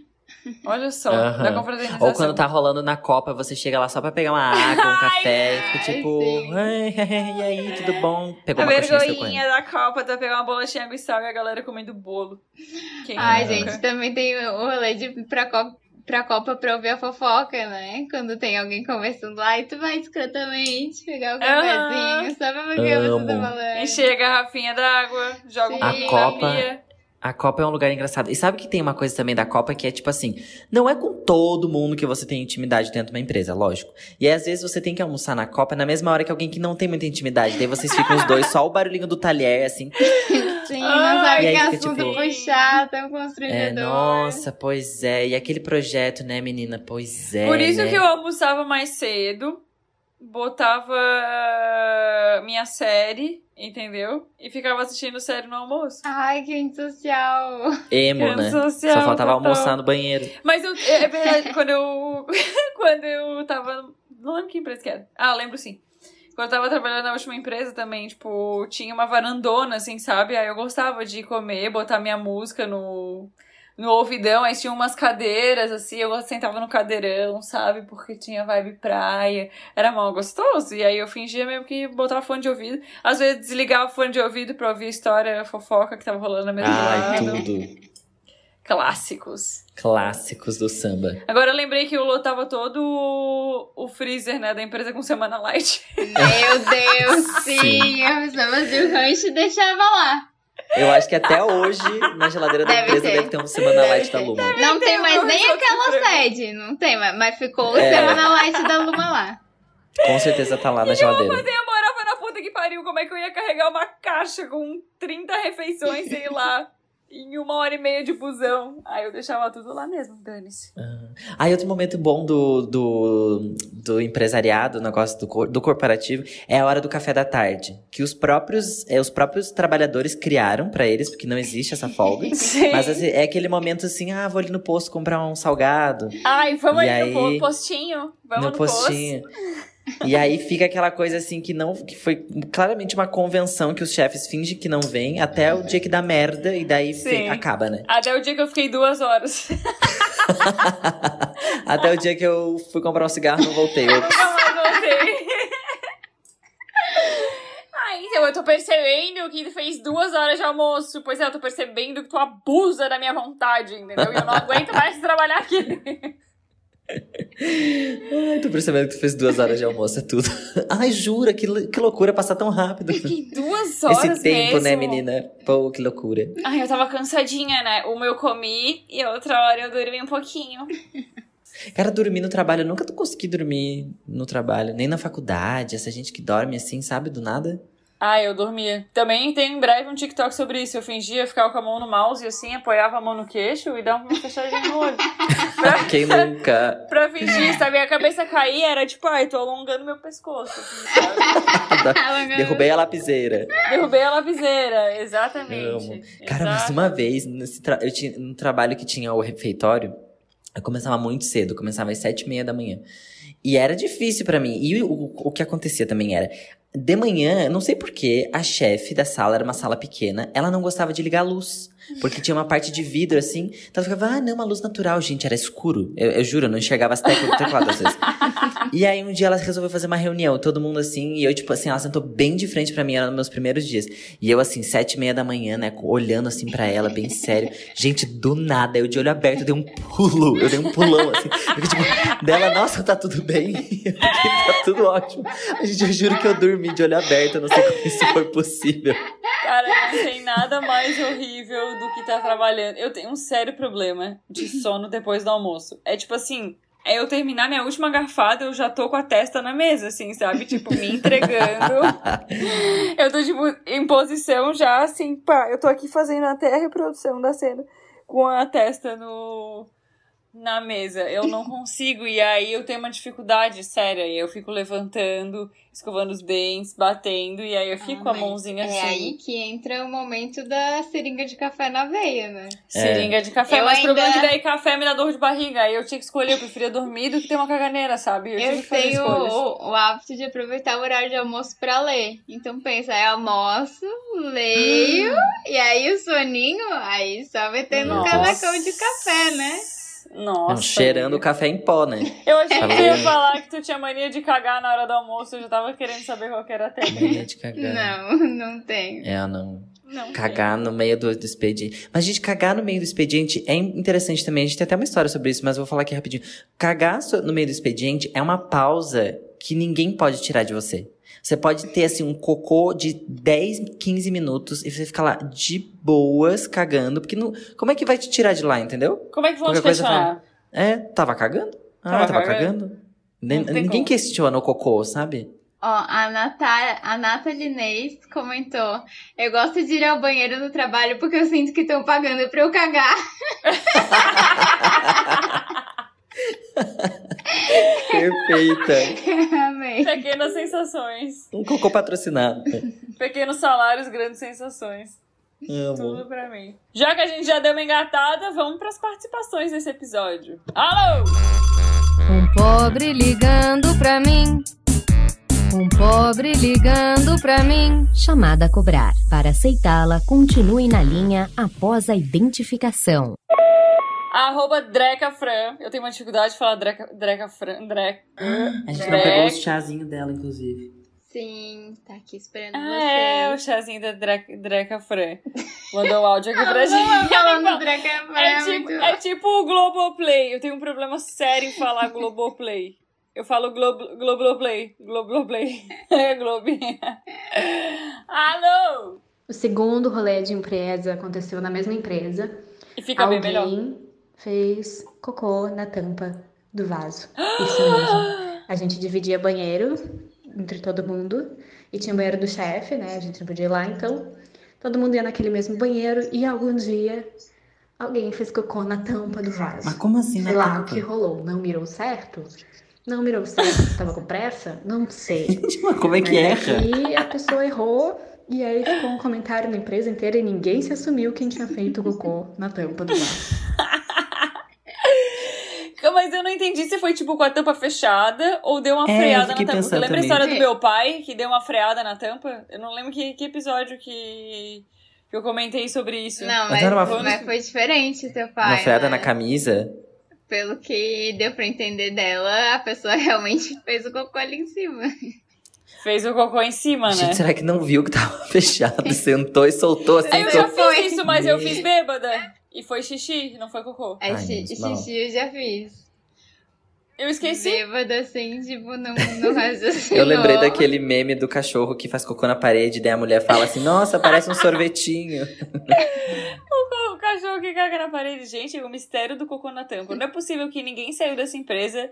Olha só, Aham. da confraternização. Ou quando tá rolando na Copa, você chega lá só pra pegar uma água, um café, e fica tipo, sim. "Ai, e aí, tudo bom? Pegou A uma vergonhinha da Copa, tu vai pegar uma bolachinha água e sal e a galera comendo bolo. Quem Ai, nunca? gente, também tem o rolê de ir pra Copa, pra Copa pra ouvir a fofoca, né? Quando tem alguém conversando lá e tu vai discretamente pegar o cafezinho, só pra ver o que você tá falando. Encher a garrafinha d'água, joga um Sim. A na Copa- pia. A Copa é um lugar engraçado. E sabe que tem uma coisa também da Copa que é tipo assim: não é com todo mundo que você tem intimidade dentro de uma empresa, lógico. E aí, às vezes você tem que almoçar na Copa na mesma hora que alguém que não tem muita intimidade. Daí vocês ficam os dois, só o barulhinho do talher, assim. Sim, não sabe e aí que assunto tipo, puxar, tão É, constrangedor. nossa, pois é. E aquele projeto, né, menina? Pois é. Por isso né? que eu almoçava mais cedo, botava minha série, entendeu? E ficava assistindo série no almoço. Ai, que antissocial. Emo, Criança né? social, Só faltava total. almoçar no banheiro. Mas eu, é verdade, quando eu. quando eu tava. Não lembro que empresa que era. Ah, lembro sim. Quando eu tava trabalhando na última empresa também, tipo, tinha uma varandona, assim, sabe? Aí eu gostava de comer, botar minha música no, no ouvidão. Aí tinha umas cadeiras, assim, eu sentava no cadeirão, sabe? Porque tinha vibe praia. Era mal gostoso. E aí eu fingia mesmo que botava fone de ouvido. Às vezes desligava o fone de ouvido pra ouvir a história, a fofoca que tava rolando na mesa do Ai, lado. tudo. Clássicos. Clássicos do samba. Agora eu lembrei que eu lotava todo o- o freezer, né, da empresa com semana light. Meu Deus, Sim. sim. A pessoa fazia o rancho e deixava lá. Eu acho que até hoje, na geladeira da Deve empresa, ter. deve ter um Semana Deve Light da. Luma. Não tem o mais nem aquela sede, não tem, mas, mas ficou o É. Semana Light da Luma lá. Com certeza tá lá na geladeira. Eu morava na puta que pariu, como é que eu ia carregar uma caixa com 30 refeições, sei lá, em uma hora e meia de busão? Aí eu deixava tudo lá mesmo, dane-se. Ah, e outro momento bom do, do, do empresariado, do negócio do, cor- do corporativo, é a hora do café da tarde. Que os próprios, é, os próprios trabalhadores criaram pra eles, porque não existe essa folga. Sim. Mas assim, é aquele momento assim, ah, vou ali no posto comprar um salgado. Ai, vamos E ali no aí- po- postinho. Vamos no, no postinho. E aí fica aquela coisa assim que não. que foi claramente uma convenção que os chefes fingem que não vem até o dia que dá merda e daí fi- acaba, né? Até o dia que eu fiquei duas horas. até o dia que eu fui comprar um cigarro e não voltei. Eu- mais voltei. Ah, então eu tô percebendo que tu fez duas horas de almoço. Pois é, eu tô percebendo que tu abusa da minha vontade, entendeu? E eu não aguento mais trabalhar aqui. Ai, tô percebendo que tu fez duas horas de almoço, é tudo. Ai, jura, que, que loucura passar tão rápido. Fiquei duas horas Esse tempo, mesmo. né, menina? Pô, que loucura. Ai, eu tava cansadinha, né? Uma eu comi e a outra hora eu dormi um pouquinho. Cara, dormir no trabalho, eu nunca consegui dormir no trabalho, nem na faculdade. Essa gente que dorme assim, sabe, do nada. Ah, eu dormia. Também tem em breve um TikTok sobre isso. Eu fingia, ficava com a mão no mouse e assim, apoiava a mão no queixo e dava uma fechadinha no olho. pra, Quem nunca? pra fingir, sabe? A cabeça cair era tipo, ai, tô alongando meu pescoço. assim? Derrubei a lapiseira. Derrubei a lapiseira, exatamente. Amo. Cara, mas Exato. uma vez, tra- eu tinha um trabalho que tinha o refeitório, eu começava muito cedo, começava às sete e meia da manhã. E era difícil pra mim. E o, o que acontecia também era, de manhã, não sei porquê, a chefe da sala, era uma sala pequena, ela não gostava de ligar a luz. Porque tinha uma parte de vidro assim, então ela ficava, ah, não, uma luz natural, gente, era escuro. Eu, eu juro, eu não enxergava as teclas do teclado às vezes. E aí um dia ela resolveu fazer uma reunião, todo mundo assim, e eu, tipo assim, ela sentou bem de frente pra mim, era nos meus primeiros dias. E eu, assim, sete e meia da manhã, né, olhando assim pra ela, bem sério. Gente, do nada, eu de olho aberto, eu dei um pulo, eu dei um pulão, assim. Eu, tipo, dela, nossa, tá tudo bem? Eu fiquei, tá tudo ótimo. A gente, eu juro que eu dormi de olho aberto, eu não sei como isso foi possível. Não tem nada mais horrível do que tá trabalhando. Eu tenho um sério problema de sono depois do almoço. É tipo assim, é eu terminar minha última garfada, eu já tô com a testa na mesa, assim, sabe? Tipo, me entregando. eu tô, tipo, em posição já, assim, pá, eu tô aqui fazendo até a reprodução da cena com a testa no. Na mesa, eu não consigo, e aí eu tenho uma dificuldade séria, e eu fico levantando, escovando os dentes, batendo, e aí eu fico com a Ah, mas mãozinha É assim. aí que entra o momento da seringa de café na veia, né? Seringa de café, Eu mas o problema é que daí café me dá dor de barriga. Aí eu tinha que escolher, eu preferia dormir do que ter uma caganeira, sabe? Eu, tinha Eu que fazer tenho o, o hábito de aproveitar o horário de almoço pra ler. Então pensa, aí almoço, leio, e aí o soninho, aí só metendo um Nossa. casacão de café, né? Nossa. Não, cheirando amiga. café em pó, né? Eu achei que tu ia falar que tu tinha mania de cagar na hora do almoço. Eu já tava querendo saber qual que era a técnica. Mania de cagar. Não, não tenho. É, não. Não. Cagar no meio do, do expediente. Mas, gente, cagar no meio do expediente é interessante também. A gente tem até uma história sobre isso, mas eu vou falar aqui rapidinho. Cagar no meio do expediente é uma pausa que ninguém pode tirar de você. Você pode ter, assim, um cocô de 10, 15 minutos e você ficar lá de boas cagando, porque não, como é que vai te tirar de lá, entendeu? Como é que vão Qualquer te coisa? É, tava cagando? Ah, Tava tava, cagando? cagando? Ninguém como. questiona o cocô, sabe? Ó, a, Nata, a Nathalie Inês comentou: Eu gosto de ir ao banheiro no trabalho porque eu sinto que estão pagando pra eu cagar. Perfeita. Amei. Pequenas sensações. Um cocô patrocinado. Pequenos salários, grandes sensações. Tudo Amo. pra mim. Já que a gente já deu uma engatada, vamos pras participações desse episódio. Alô! Um pobre ligando pra mim. Um pobre ligando pra mim. Chamada a cobrar. Para aceitá-la, continue na linha após a identificação. Arroba DrecaFran. Eu tenho uma dificuldade de falar Dreca, DrecaFran. Dreca. A gente Drec. não pegou os chazinhos dela, inclusive. Sim, tá aqui esperando Ah, é, o chazinho da Dreca, DrecaFran. Mandou o áudio aqui pra gente. falando Draca É é tipo, é tipo o Globoplay. Eu tenho um problema sério em falar Globoplay. Eu falo Globo, Globoplay. Globoplay. É Globo. Alô! O segundo rolê de empresa aconteceu na mesma empresa. E fica bem melhor. Fez cocô na tampa do vaso. Isso mesmo. A gente dividia banheiro entre todo mundo. E tinha o banheiro do chefe, né? A gente não podia ir lá, então todo mundo ia naquele mesmo banheiro. E algum dia alguém fez cocô na tampa do vaso. Mas como assim na Sei lá o que rolou. Não mirou certo? Não mirou certo? Tava com pressa? Não sei. Mas como é que erra? E a pessoa errou, e aí ficou um comentário na empresa inteira e ninguém se assumiu quem tinha feito o cocô na tampa do vaso. Mas eu não entendi se foi tipo com a tampa fechada ou deu uma É, freada na tampa. Você lembra a história do É. meu pai que deu uma freada na tampa? Eu não lembro que, que episódio que, que eu comentei sobre isso. Não, Mas mas, era uma- mas foi diferente seu pai. Uma freada né? na camisa. Pelo que deu pra entender dela, a pessoa realmente fez o cocô ali em cima. Fez o cocô em cima, né? Gente, será que não viu que tava fechado? Sentou e soltou assim. Aí eu já fiz isso, mas eu fiz bêbada. E foi xixi, não foi cocô. Aí Ai, xi- menos mal. xixi eu já fiz. Eu esqueci. Bêbada assim, tipo, não, não raciocinou. Eu lembrei daquele meme do cachorro que faz cocô na parede, daí a mulher fala assim, nossa, parece um sorvetinho. O cachorro que caga na parede. Gente, o mistério do cocô na tampa. Não é possível que ninguém saiu dessa empresa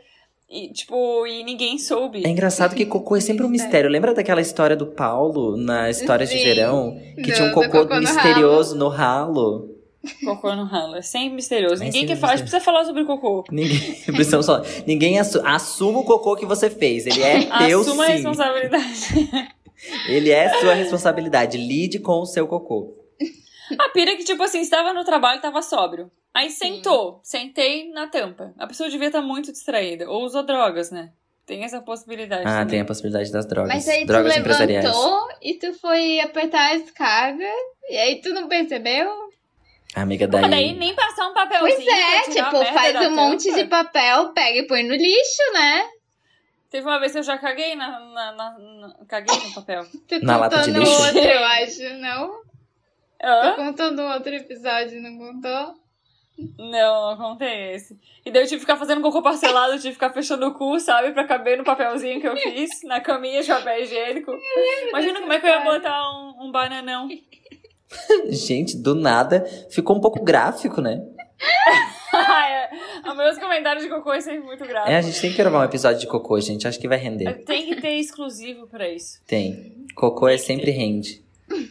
e, tipo, e ninguém soube. É engraçado que cocô é sempre um mistério. Lembra daquela história do Paulo, na história de verão? Que Do- tinha um cocô, cocô no misterioso no ralo. Cocô no ralo. É sempre misterioso. É Ninguém sempre quer falar. A gente precisa falar sobre cocô. Ninguém, precisamos falar. Ninguém assu- assuma o cocô que você fez. Ele é teu Assuma a sim. responsabilidade. Ele é sua responsabilidade. Lide com o seu cocô. A pira é que, tipo assim, estava no trabalho, tava sóbrio. Aí sentou, sentei na tampa. A pessoa devia estar muito distraída. Ou usou drogas, né? Tem essa possibilidade. Ah, também. tem a possibilidade das drogas. Mas aí tu drogas empresariais. levantou e tu foi apertar a escada. E aí tu não percebeu? Amiga, Mas daí. daí nem passar um papelzinho. Pois é, a tipo, faz um monte tampa. de papel, pega e põe no lixo, né? Teve uma vez que eu já caguei na, na- na- na- caguei no papel. Tu Na lata de contou no lixo? outro, eu acho, não? Tu Hã? contou no outro episódio, não contou? Não, não contei esse. E daí eu tive que ficar fazendo cocô parcelado, eu tive que ficar fechando o cu, sabe? Pra caber no papelzinho que eu fiz, na caminha de papel higiênico. Imagina como é que eu ia botar um, um bananão. Gente, do nada ficou um pouco gráfico, né? é, os meus comentários de cocô é sempre muito grave. É, a gente tem que gravar um episódio de cocô, gente. Acho que vai render. Tem que ter exclusivo pra isso. Tem. Cocô é sempre rende.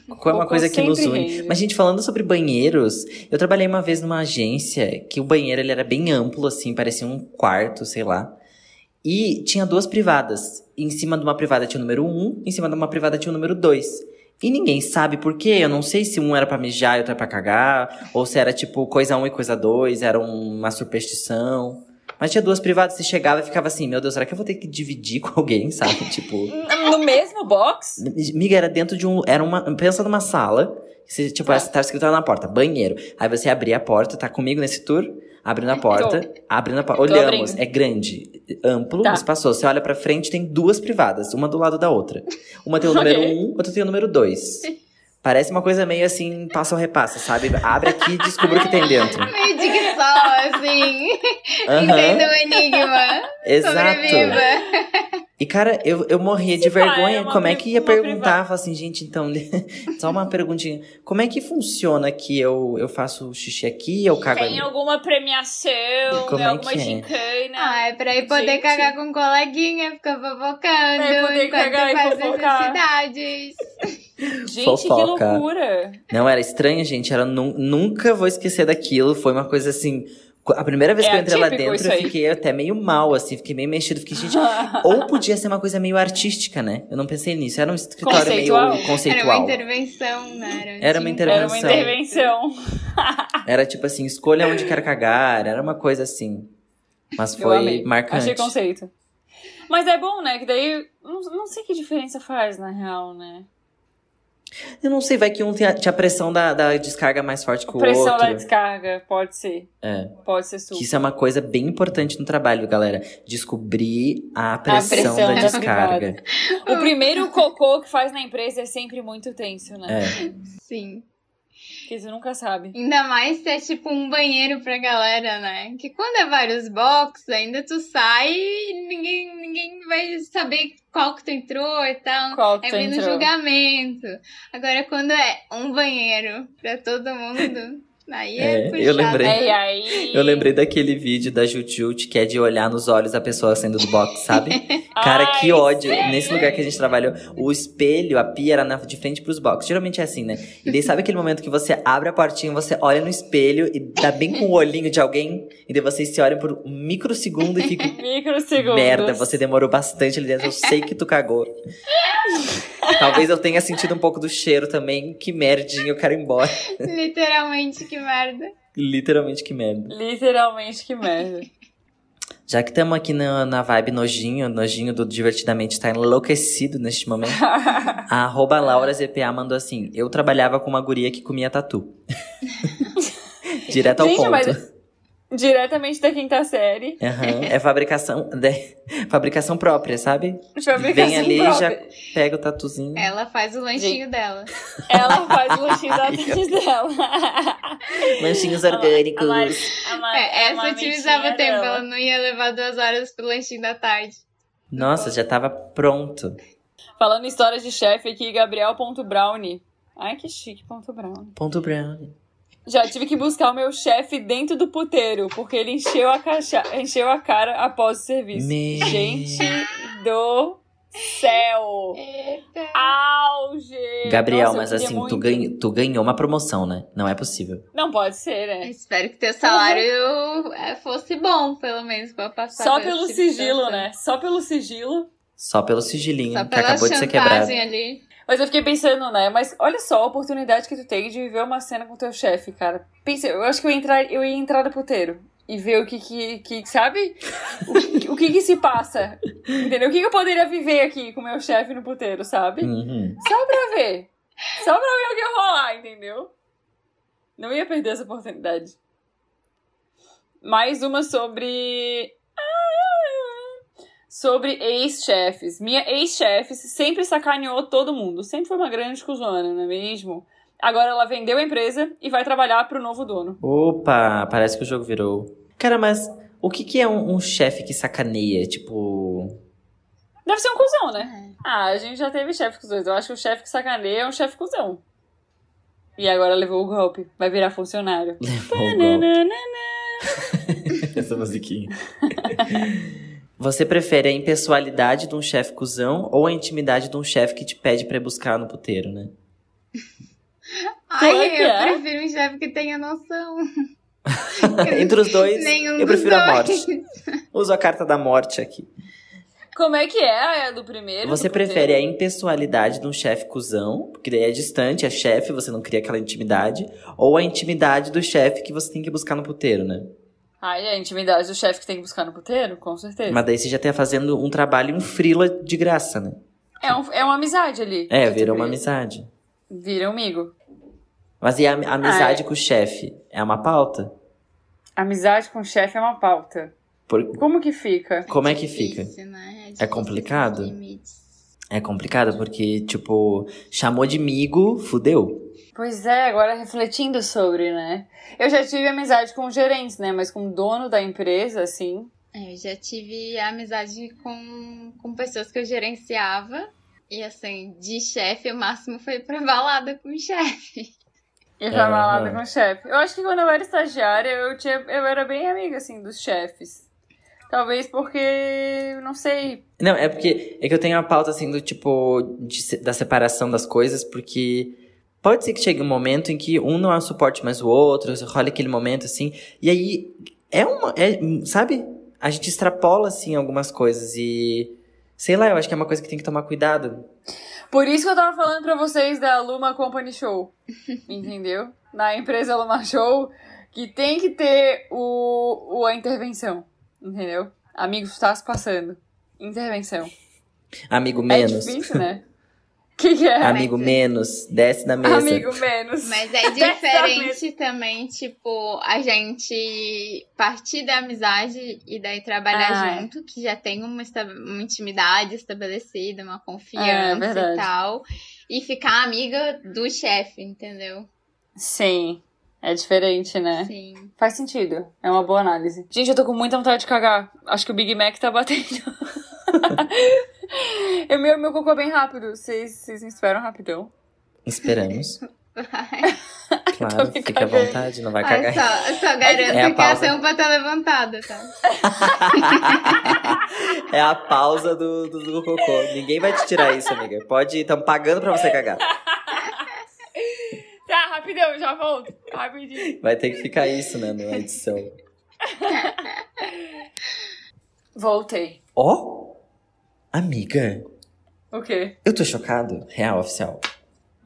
Cocô é uma Cocô coisa que nos une. rende. Mas, gente, falando sobre banheiros, eu trabalhei uma vez numa agência que o banheiro ele era bem amplo, assim, parecia um quarto, sei lá. E tinha duas privadas. Em cima de uma privada tinha o número 1, em cima de uma privada tinha o número 2. E ninguém sabe por quê. Eu não sei se um era pra mijar e outro era pra cagar, ou se era tipo coisa 1 e coisa 2, era uma superstição. Mas tinha duas privadas, você chegava e ficava assim, meu Deus, será que eu vou ter que dividir com alguém, sabe? tipo. No mesmo box? Miga, era dentro de um. Era uma. Pensa numa sala. Você, tipo, Tá. essa tava escrito lá na porta, banheiro. Aí você abria a porta, tá comigo nesse tour? Abrindo a porta, abrindo a porta. Olhamos, abrindo. é grande, amplo, Tá. espaçoso. Você olha pra frente, tem duas privadas, uma do lado da outra. Uma tem o número Ok. um, outra tem o número dois. Parece uma coisa meio assim, passa ou repassa, sabe? Abre aqui e descobre o que tem dentro. Meio de que só, assim. Aham, Entenda o enigma. exato. Sobreviva. E, cara, eu, eu morria de Se pá, vergonha. é como é que ia perguntar? Falar assim, gente, então, só uma perguntinha. Como é que funciona que eu, eu faço xixi aqui, eu cago Tem ali? alguma premiação, Como né, é alguma é? gincana. Ah, é pra ir poder Gente. cagar com o coleguinha, ficar fofocando É, poder enquanto cagar e faz fofocar. necessidades. Gente, Fofoca. que loucura. Não, era estranho, gente. Era nu- nunca vou esquecer daquilo. Foi uma coisa assim. A primeira vez É que eu entrei lá dentro, eu fiquei até meio mal, assim, fiquei meio mexido. Fiquei, gente, ou podia ser uma coisa meio artística, né? Eu não pensei nisso. Era um escritório Conceitual. meio Era conceitual. uma intervenção, né? Era uma Tinha- Era uma intervenção. intervenção. Era tipo assim, escolha onde quer cagar. Era uma coisa assim. Mas Eu foi amei. marcante. Achei conceito. Mas é bom, né? Que daí. Não, não sei que diferença faz, na real, né? Eu não sei, vai que um tinha, a pressão da, da descarga mais forte que o Pressão outro. da descarga, pode ser. É. Pode ser super. Que isso é uma coisa bem importante no trabalho, galera. Descobrir a pressão, pressão da da descarga. O primeiro cocô que faz na empresa é sempre muito tenso, né? É. Sim. Porque você nunca sabe. Ainda mais se é tipo um banheiro pra galera, né? Que quando é vários boxes, ainda tu sai e ninguém, ninguém vai saber qual que tu entrou e tal. Qual que é entrou? julgamento. Agora, quando é um banheiro pra todo mundo, aí é, É, puxado. eu lembrei. É, aí. Eu lembrei daquele vídeo da Jut que é de olhar nos olhos da pessoa saindo do box, sabe? Cara, que Ai, ódio. sim. Nesse lugar que a gente trabalhou, o espelho, a pia era na- de frente pros boxes. Geralmente é assim, né? E daí sabe aquele momento que você abre a portinha, você olha no espelho e dá bem com o olhinho de alguém, e daí vocês se olham por um microsegundo e fica. Microsegundos. Merda, você demorou bastante ali dentro. Eu sei que tu cagou. Talvez eu tenha sentido um pouco do cheiro também. Que merdinha, eu quero ir embora. Literalmente, que merda. Literalmente que merda. Literalmente, que merda. Já que estamos aqui na, na vibe nojinho, nojinho do Divertidamente tá enlouquecido neste momento. A arroba Laura ZPA mandou assim: Eu trabalhava com uma guria que comia tatu. Direto ao Gente, ponto. mas- Diretamente da quinta série. Aham, É fabricação, de- fabricação própria, sabe? Fabricação Vem ali e já pega o tatuzinho. Ela faz o lanchinho dela. Ela faz o lanchinho da tarde dela. Lanchinhos A orgânicos. Mari- a Mari- É, a essa marmitinha otimizava tempo, dela. ela não ia levar duas horas pro lanchinho da tarde. Nossa, já tava pronto. Falando em histórias de chefe aqui, Gabriel.brownie. Ai, que chique, ponto brownie. Ponto brown. Já tive que buscar o meu chefe dentro do puteiro, porque ele encheu a, caixa, encheu a cara após o serviço. Me- Gente do céu! Eita. Auge! Gabriel, Nossa, mas assim, muito. tu, ganha, tu ganhou uma promoção, né? Não é possível. Não pode ser, né? Espero que teu salário é, fosse bom, pelo menos, pra passar Só pelo tipo sigilo, né? Só pelo sigilo. Só pelo sigilinho, Só que acabou de ser quebrado. ali. Mas eu fiquei pensando, né? Mas olha só a oportunidade que tu tem de viver uma cena com teu chefe, cara. Pensa, eu acho que eu ia entrar, eu ia entrar no puteiro e ver o que que, que sabe? O, que- o que que se passa. Entendeu? O que que eu poderia viver aqui com meu chefe no puteiro, sabe? Uhum. Só pra ver. Só pra ver o que ia rolar, entendeu? Não ia perder essa oportunidade. Mais uma sobre. Sobre ex-chefes. Minha ex-chefe sempre sacaneou todo mundo. Sempre foi uma grande cuzona, não é mesmo? Agora ela vendeu a empresa e vai trabalhar pro novo dono. Opa, parece que o jogo virou. Cara, mas o que, que é um, um chefe que sacaneia? Tipo. Deve ser um cuzão, né? Ah, a gente já teve chefe cuzão. Eu acho que o chefe que sacaneia é um chefe cuzão. E agora levou o golpe. Vai virar funcionário. Levou o golpe. Essa musiquinha. Você prefere a impessoalidade de um chefe cuzão ou a intimidade de um chefe que te pede pra ir buscar no puteiro, né? Ai, eu é. prefiro um chefe que tenha noção. Entre os dois, Nenhum eu prefiro a dois. morte. Uso a carta da morte aqui. Como é que é a do primeiro? Você do prefere a impessoalidade de um chefe cuzão, porque daí é distante, é chefe, você não cria aquela intimidade, ou a intimidade do chefe que você tem que buscar no puteiro, né? Ai, a intimidade do chefe que tem que buscar no puteiro? Com certeza. Mas daí você já tá fazendo um trabalho em frila de graça, né? É, um- é uma amizade ali. É, virou uma amizade. Vira um amigo. Mas e a, a amizade Ah, é. com o chefe? É uma pauta? Amizade com chefe é uma pauta. Por- Como que fica? Como é que fica? Difícil, né? É difícil complicado? limites. É complicado porque, tipo, chamou de migo, fudeu. Pois é, agora refletindo sobre, né? Eu já tive amizade com gerentes, né? Mas com o dono da empresa, assim. É, Eu já tive amizade com, com pessoas que eu gerenciava. E assim, de chefe, o máximo foi pra balada com o chefe. E pra Aham. balada com o chefe. Eu acho que quando eu era estagiária, eu, tinha, eu era bem amiga, assim, dos chefes. Talvez porque, não sei, Não, é porque é que eu tenho a pauta assim do tipo de da separação das coisas, porque pode ser que chegue um momento em que um não é um suporte mais o outro, rola aquele momento assim, e aí é uma, é, sabe? A gente extrapola assim algumas coisas e sei lá, eu acho que é uma coisa que tem que tomar cuidado. Por isso que eu tava falando pra vocês da Luma Company Show. Entendeu? Na empresa Luma Show, que tem que ter o, o a intervenção. Entendeu? Amigos, está se passando. Intervenção. Amigo É menos, difícil, né? O que, que é? amigo menos, desce na mesa. Amigo menos. Mas é diferente também, tipo, a gente partir da amizade e daí trabalhar Ah, é. junto, que já tem uma, uma intimidade estabelecida, uma É, confiança verdade. e tal. E ficar amiga do chefe, entendeu? Sim. É diferente, né? Sim. Faz sentido. É uma boa análise. Gente, eu tô com muita vontade de cagar. Acho que o Big Mac tá batendo. O meu, meu cocô é bem rápido. Vocês, me esperam rapidão. Esperamos. Tô Claro, fica à cagando. vontade, não vai Ai, cagar. só, só garanto É a que a pausa. tampa tá levantada, tá? é a pausa do, do, do cocô. Ninguém vai te tirar isso, amiga. Pode ir, estamos pagando pra você cagar. Tá, rapidão, já volto. Rapidinho. Vai ter que ficar isso, né, na edição. Voltei. Ó, amiga, O quê? eu tô chocado. Real, oficial.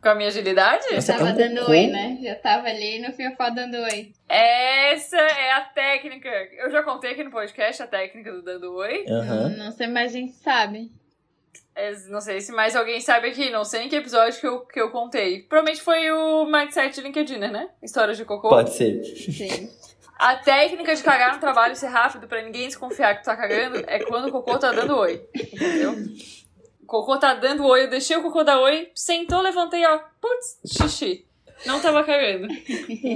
Com a minha agilidade? Nossa, Tava é um dando cocô? oi, né? Já tava ali no fiofó dando oi. Essa é a técnica. Eu já contei aqui no podcast a técnica do dando oi. Aham. Não sei, mas a gente sabe. É, Não sei se mais alguém sabe aqui. Não sei em que episódio que eu, que eu contei. Provavelmente foi o Mindset de LinkedIn, né? História de cocô. Pode ser. Sim. A técnica de cagar no trabalho e ser rápido pra ninguém desconfiar que tu tá cagando é quando o cocô tá dando oi. Entendeu? O cocô tá dando oi, eu deixei o cocô dar oi, sentou, levantei, ó. Putz, xixi. Não tava cagando.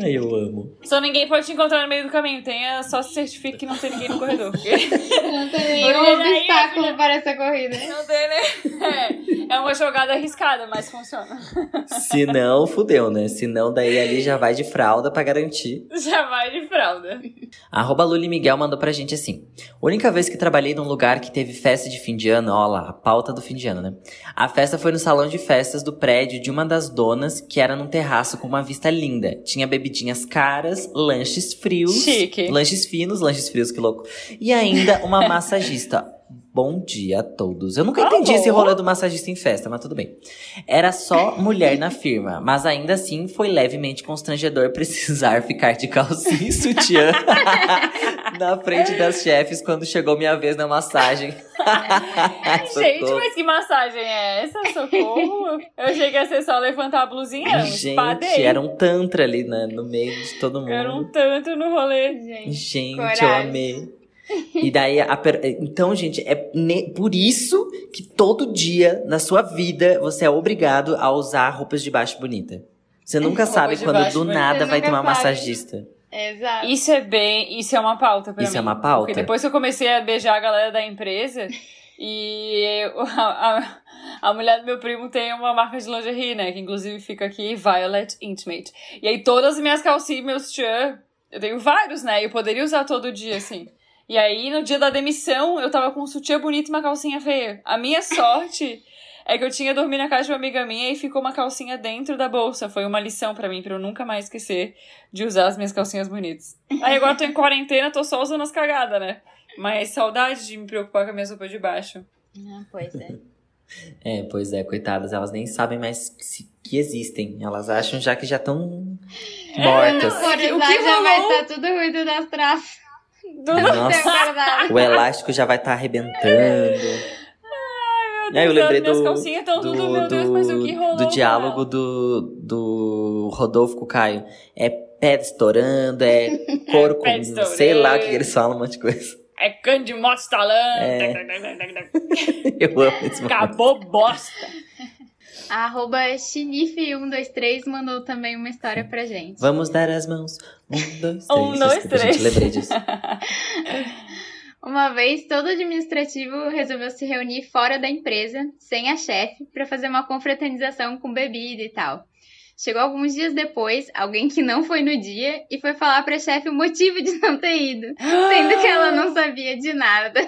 Ai, eu amo. Só ninguém pode te encontrar no meio do caminho. Tenha, só se certifique que não tem ninguém no corredor. Não tem nenhum aí, obstáculo filha. para essa corrida. Não tem, né? É, é uma jogada arriscada, mas funciona. Se não, fudeu, né? Se não, daí ali já vai de fralda pra garantir. Já vai de fralda. Arroba Luli Miguel mandou pra gente assim. Única vez que trabalhei num lugar que teve festa de fim de ano, ó lá, a pauta do fim de ano, né? A festa foi no salão de festas do prédio de uma das donas, que era num terraço com uma vista linda. Tinha bebidinhas caras, lanches frios. Chique. Lanches finos, lanches frios, que louco. E ainda uma massagista. Bom dia a todos. Eu nunca entendi esse rolê do massagista em festa, mas tudo bem. Era só mulher na firma, mas ainda assim foi levemente constrangedor precisar ficar de calcinha e sutiã na frente das chefes quando chegou minha vez na massagem. Gente, mas que massagem é essa? Socorro. Eu achei que ia ser só levantar a blusinha. Gente, era um tantra ali né, no meio de todo mundo. Era um tanto no rolê. Gente. Gente, Coragem. eu amei. E daí, a per- então, gente, é ne- por isso que todo dia na sua vida você é obrigado a usar roupas de baixo bonita. Você nunca Roupa sabe quando do bonita. nada Você vai ter uma massagista. Exato. Isso é bem. Isso é uma pauta pra Isso mim. é uma pauta? Porque depois que eu comecei a beijar a galera da empresa e eu- a, a, a mulher do meu primo tem uma marca de lingerie, né? Que inclusive fica aqui, Violet Intimate. E aí todas as minhas calcinhas e meus tchan, eu tenho vários, né? Eu poderia usar todo dia, assim. E aí, no dia da demissão, eu tava com um sutiã bonito e uma calcinha feia. A minha sorte é que eu tinha dormido na casa de uma amiga minha e ficou uma calcinha dentro da bolsa. Foi uma lição pra mim, pra eu nunca mais esquecer de usar as minhas calcinhas bonitas. Aí agora eu tô em quarentena, tô só usando as cagadas, né? Mas saudade de me preocupar com a minha roupa de baixo. Ah, pois é. É, pois é, coitadas, elas nem sabem mais que, se- que existem. Elas acham já que já estão mortas. Quando for O que já vai rolou? estar tudo ruído das traças. Do Nossa, o elástico já vai estar arrebentando. Eu Deus, lembrei minhas do, calcinhas tão do, tudo, meu Deus, mas o que rolou, do diálogo cara? do, do Rodolfo com o Caio. É pé estourando, é couro Pé com. Sei lá o que eles falam, um monte de coisa. É cano de moto estalando. É. Eu amo esse momento. Acabou bosta. A arroba Chinif123 mandou também uma história pra gente. Vamos dar as mãos. Um, dois, três. Um, dois, três. Gente, lembrei disso. Uma vez, todo administrativo resolveu se reunir fora da empresa, sem a chefe, para fazer uma confraternização com bebida e tal. Chegou alguns dias depois, alguém que não foi no dia e foi falar pra chefe o motivo de não ter ido, sendo que ela não sabia de nada.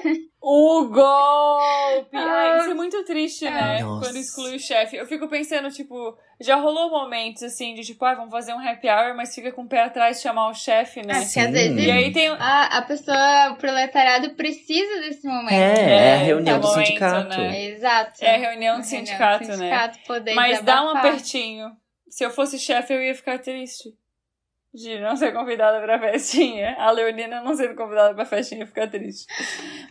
O golpe! Ai, isso é muito triste, né? Nossa. Quando exclui o chefe. Eu fico pensando, tipo, já rolou momentos assim de tipo, ah, vamos fazer um happy hour, mas fica com o pé atrás de chamar o chefe, né? Porque às vezes E aí tem. a, a pessoa, o proletariado precisa desse momento. É, é a reunião do momento, sindicato. né? Exato. É a reunião do sindicato, do né? sindicato poder Mas dá um apertinho. Se eu fosse chefe, eu ia ficar triste. De não ser convidada pra festinha. A Leonina não sendo convidada pra festinha ia ficar triste.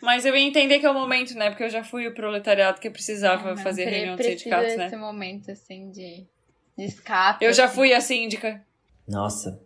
Mas eu ia entender que é o momento, né? Porque eu já fui o proletariado que precisava Não, fazer reunião de sindicatos, né? momento, assim, de, de escape. Eu já assim. fui a síndica. Nossa.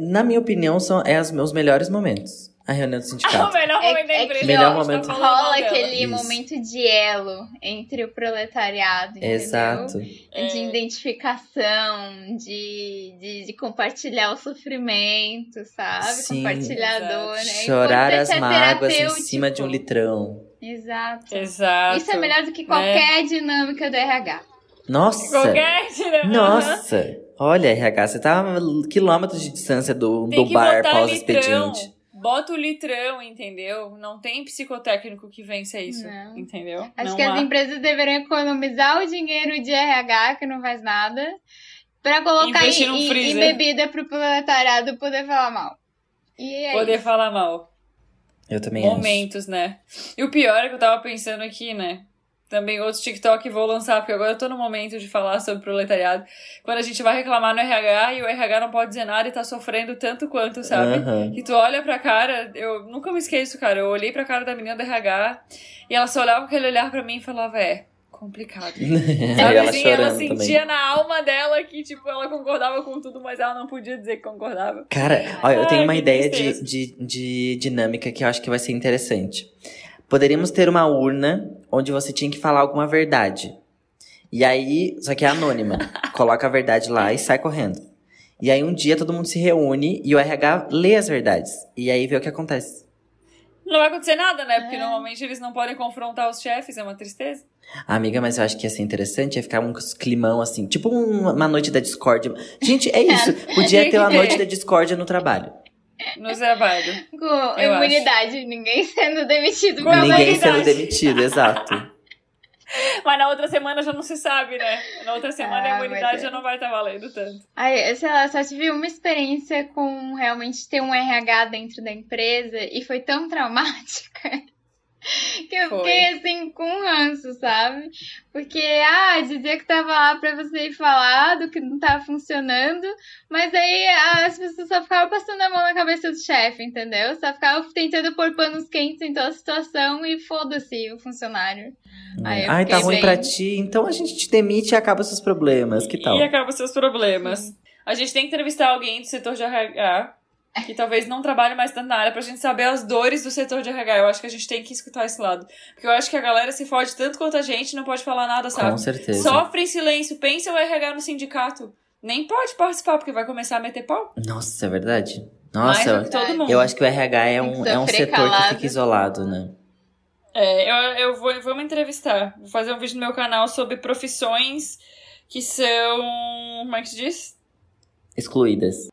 Na minha opinião, são é os meus melhores momentos. A reunião do o sindicato. melhor É- momento da é empresa. que, Melhor tá momento. Rola dela. aquele Isso. momento de elo entre o proletariado, entendeu? Exato. É. De identificação, de, de, de compartilhar o sofrimento, sabe? Sim. compartilhar a dor, né? Chorar as é mágoas em cima de um litrão. Exato. Exato. Isso é melhor do que qualquer dinâmica do RH. Nossa! Qualquer né? Nossa! Olha, RH, você tá a quilômetros de distância do, Tem do bar pós-expediente. Bota o litrão, entendeu? Não tem psicotécnico que vença isso, Não. entendeu? Acho não que há. as empresas deveriam economizar o dinheiro de RH, que não faz nada, pra colocar em, Investir em- em freezer. bebida pro proletariado poder falar mal. E é Poder isso. falar mal. Eu também acho. Momentos, né? E o pior é que eu tava pensando aqui, né? Também outros TikTok vou lançar, porque agora eu tô no momento de falar sobre proletariado. Quando a gente vai reclamar no RH e o RH não pode dizer nada e tá sofrendo tanto quanto, sabe? Aham. E tu olha pra cara, eu nunca me esqueço, cara. Eu olhei pra cara da menina do RH e ela só olhava com aquele olhar pra mim e falava, é, complicado. Sabe ela assim, ela sentia também. na alma dela que, tipo, ela concordava com tudo, mas ela não podia dizer que concordava. Cara, olha, eu tenho Ai, uma ideia de, de, de dinâmica que eu acho que vai ser interessante. Poderíamos ter uma urna onde você tinha que falar alguma verdade. E aí, só que é anônima. Coloca a verdade lá e sai correndo. E aí um dia todo mundo se reúne e o RH lê as verdades. E aí vê o que acontece. Não vai acontecer nada, né? Porque É. normalmente eles não podem confrontar os chefes, é uma tristeza. Amiga, mas eu acho que ia ser interessante, ia ficar um climão assim, tipo um- uma noite da discórdia. Gente, é isso. Podia ter uma noite da discórdia no trabalho. No trabalho. Com Eu imunidade, ninguém sendo demitido Com Ninguém sendo demitido, exato. Mas na outra semana já não se sabe, né? Na outra semana Ah, a imunidade é. já não vai estar valendo tanto. Ai, sei lá, só tive uma experiência com realmente ter um RH dentro da empresa e foi tão traumática que eu Foi. fiquei assim com um ranço, sabe? Porque, ah, dizia que tava lá pra você ir falar do que não tava funcionando, mas aí as pessoas só ficavam passando a mão na cabeça do chefe, entendeu? Só ficavam tentando pôr panos quentes em toda a situação e foda-se o funcionário. Aí eu Ai, tá ruim bem- pra ti, então a gente te demite e acaba seus problemas. Que tal? E acaba seus problemas. A gente tem que entrevistar alguém do setor de RH que talvez não trabalhe mais tanto na área pra gente saber as dores do setor de RH. Eu acho que a gente tem que escutar esse lado. Porque eu acho que a galera se fode tanto quanto a gente e não pode falar nada, sabe? Com certeza. Sofre em silêncio. Pensa o RH no sindicato. Nem pode participar, porque vai começar a meter pau. Nossa, é verdade. Mais Nossa, do que todo mundo. eu acho que o RH é um, é um setor que fica isolado, né? É, eu, eu vou, vou me entrevistar. Vou fazer um vídeo no meu canal sobre profissões que são. Como é que se diz? Excluídas.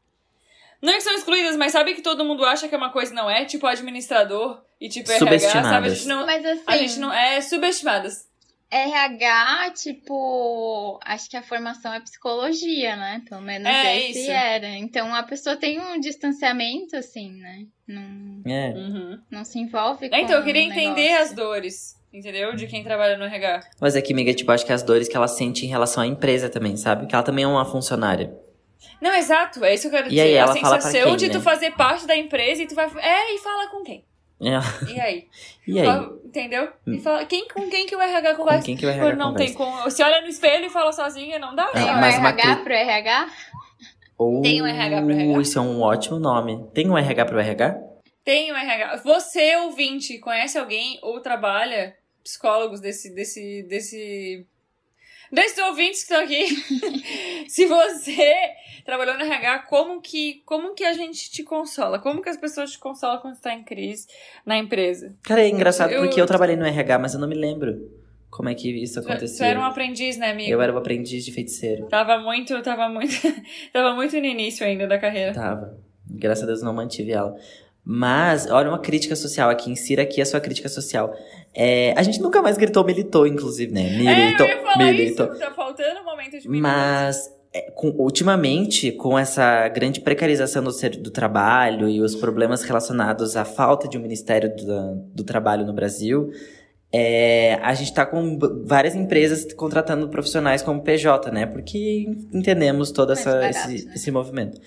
Não é que são excluídas, mas sabe que todo mundo acha que é uma coisa e não é? Tipo administrador e tipo RH, sabe? A gente não. Mas assim, A gente não. É subestimadas. RH, tipo, acho que a formação é psicologia, né? Pelo menos É esse isso. era. Então a pessoa tem um distanciamento, assim, né? Não, É. Uhum. não se envolve com Então, eu queria o entender negócio. as dores, entendeu? De quem trabalha no RH. Mas aqui, amiga, tipo, acho que as dores que ela sente em relação à empresa também, sabe? Que ela também é uma funcionária. Não, exato, é isso que eu quero E dizer. aí, a sensação quem, de né? tu fazer parte da empresa e tu vai. É, e fala com quem? É. E aí? E aí? Fala- entendeu? E fala, quem, com quem que o RH Com conversa? quem que vai Quando RH não tem conversa? como. Se olha no espelho e fala sozinha, não dá. Tem Ah, um RH cri- pro RH? Ou... Tem um RH pro RH. Isso é um ótimo nome. Tem um RH pro RH? Tem um RH. Você, ouvinte, conhece alguém ou trabalha psicólogos desse, desse, desse, desses ouvintes que estão aqui? Se você trabalhou no RH, como que, como que a gente te consola? Como que as pessoas te consolam quando está em crise na empresa? Cara, é engraçado Eu- porque eu trabalhei no RH, mas eu não me lembro como é que isso aconteceu. tu era um aprendiz, né, amigo? Eu era o aprendiz de feiticeiro. Tava muito, tava muito, tava muito no início ainda da carreira. Tava. Graças a Deus não mantive ela. Mas, olha uma crítica social aqui. Insira aqui a sua crítica social. É, a gente nunca mais gritou militou, inclusive, né? Militou, é, ia falar militou. isso. Tá faltando um momento de militância. Mas, é, com- ultimamente, com essa grande precarização do, ser- do trabalho e os problemas relacionados à falta de um Ministério do, do Trabalho no Brasil, é, a gente tá com várias empresas contratando profissionais como PJ, né? Porque entendemos todo essa, barato, esse, né? esse movimento.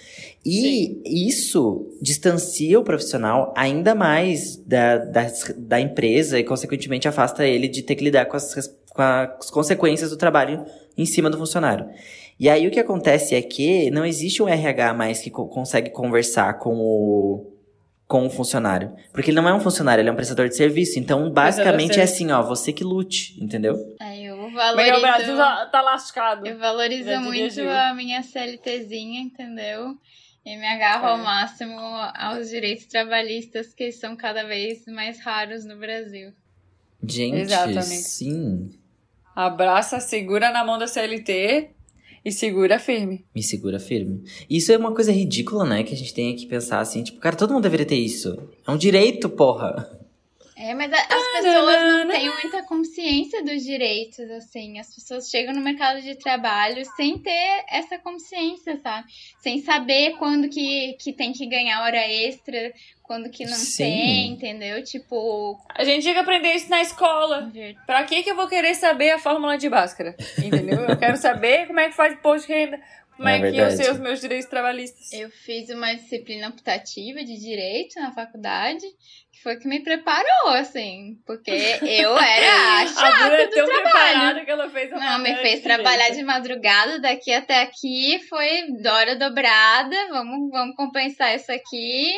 E isso distancia o profissional ainda mais da, das- da empresa e, consequentemente, afasta ele de ter que lidar com as, com as consequências do trabalho em cima do funcionário. E aí o que acontece é que não existe um RH mais que co- consegue conversar com o com o funcionário, porque ele não é um funcionário, ele é um prestador de serviço. Então, basicamente é assim, ó, você que lute, entendeu? Aí eu Porque o valorizo. Brasil já tá lascado. Eu valorizo Já diria muito a minha CLTzinha, entendeu? E me agarro É. ao máximo aos direitos trabalhistas que são cada vez mais raros no Brasil. Gente, Exatamente. sim. Abraça, segura na mão da CLT e segura firme. Me segura firme. Isso é uma coisa ridícula, né? Que a gente tem que pensar assim, tipo, cara, todo mundo deveria ter isso. É um direito, porra. É, mas a- as pessoas não têm muita consciência dos direitos, assim. As pessoas chegam no mercado de trabalho sem ter essa consciência, sabe? Sem saber quando que, que tem que ganhar hora extra, quando que não Sim. tem, entendeu? Tipo, A gente tinha que aprender isso na escola. Pra que que eu vou querer saber a fórmula de Bhaskara? Entendeu? Eu quero saber como é que faz imposto de renda, como É é, que eu sei os meus direitos trabalhistas. Eu fiz uma disciplina optativa de direito na faculdade, que foi que me preparou, assim, porque eu era a A Bruna chata é do tão trabalho. preparada que ela fez a Não, me fez de trabalhar direito. de madrugada daqui até aqui, foi hora dobrada, vamos, vamos compensar isso aqui.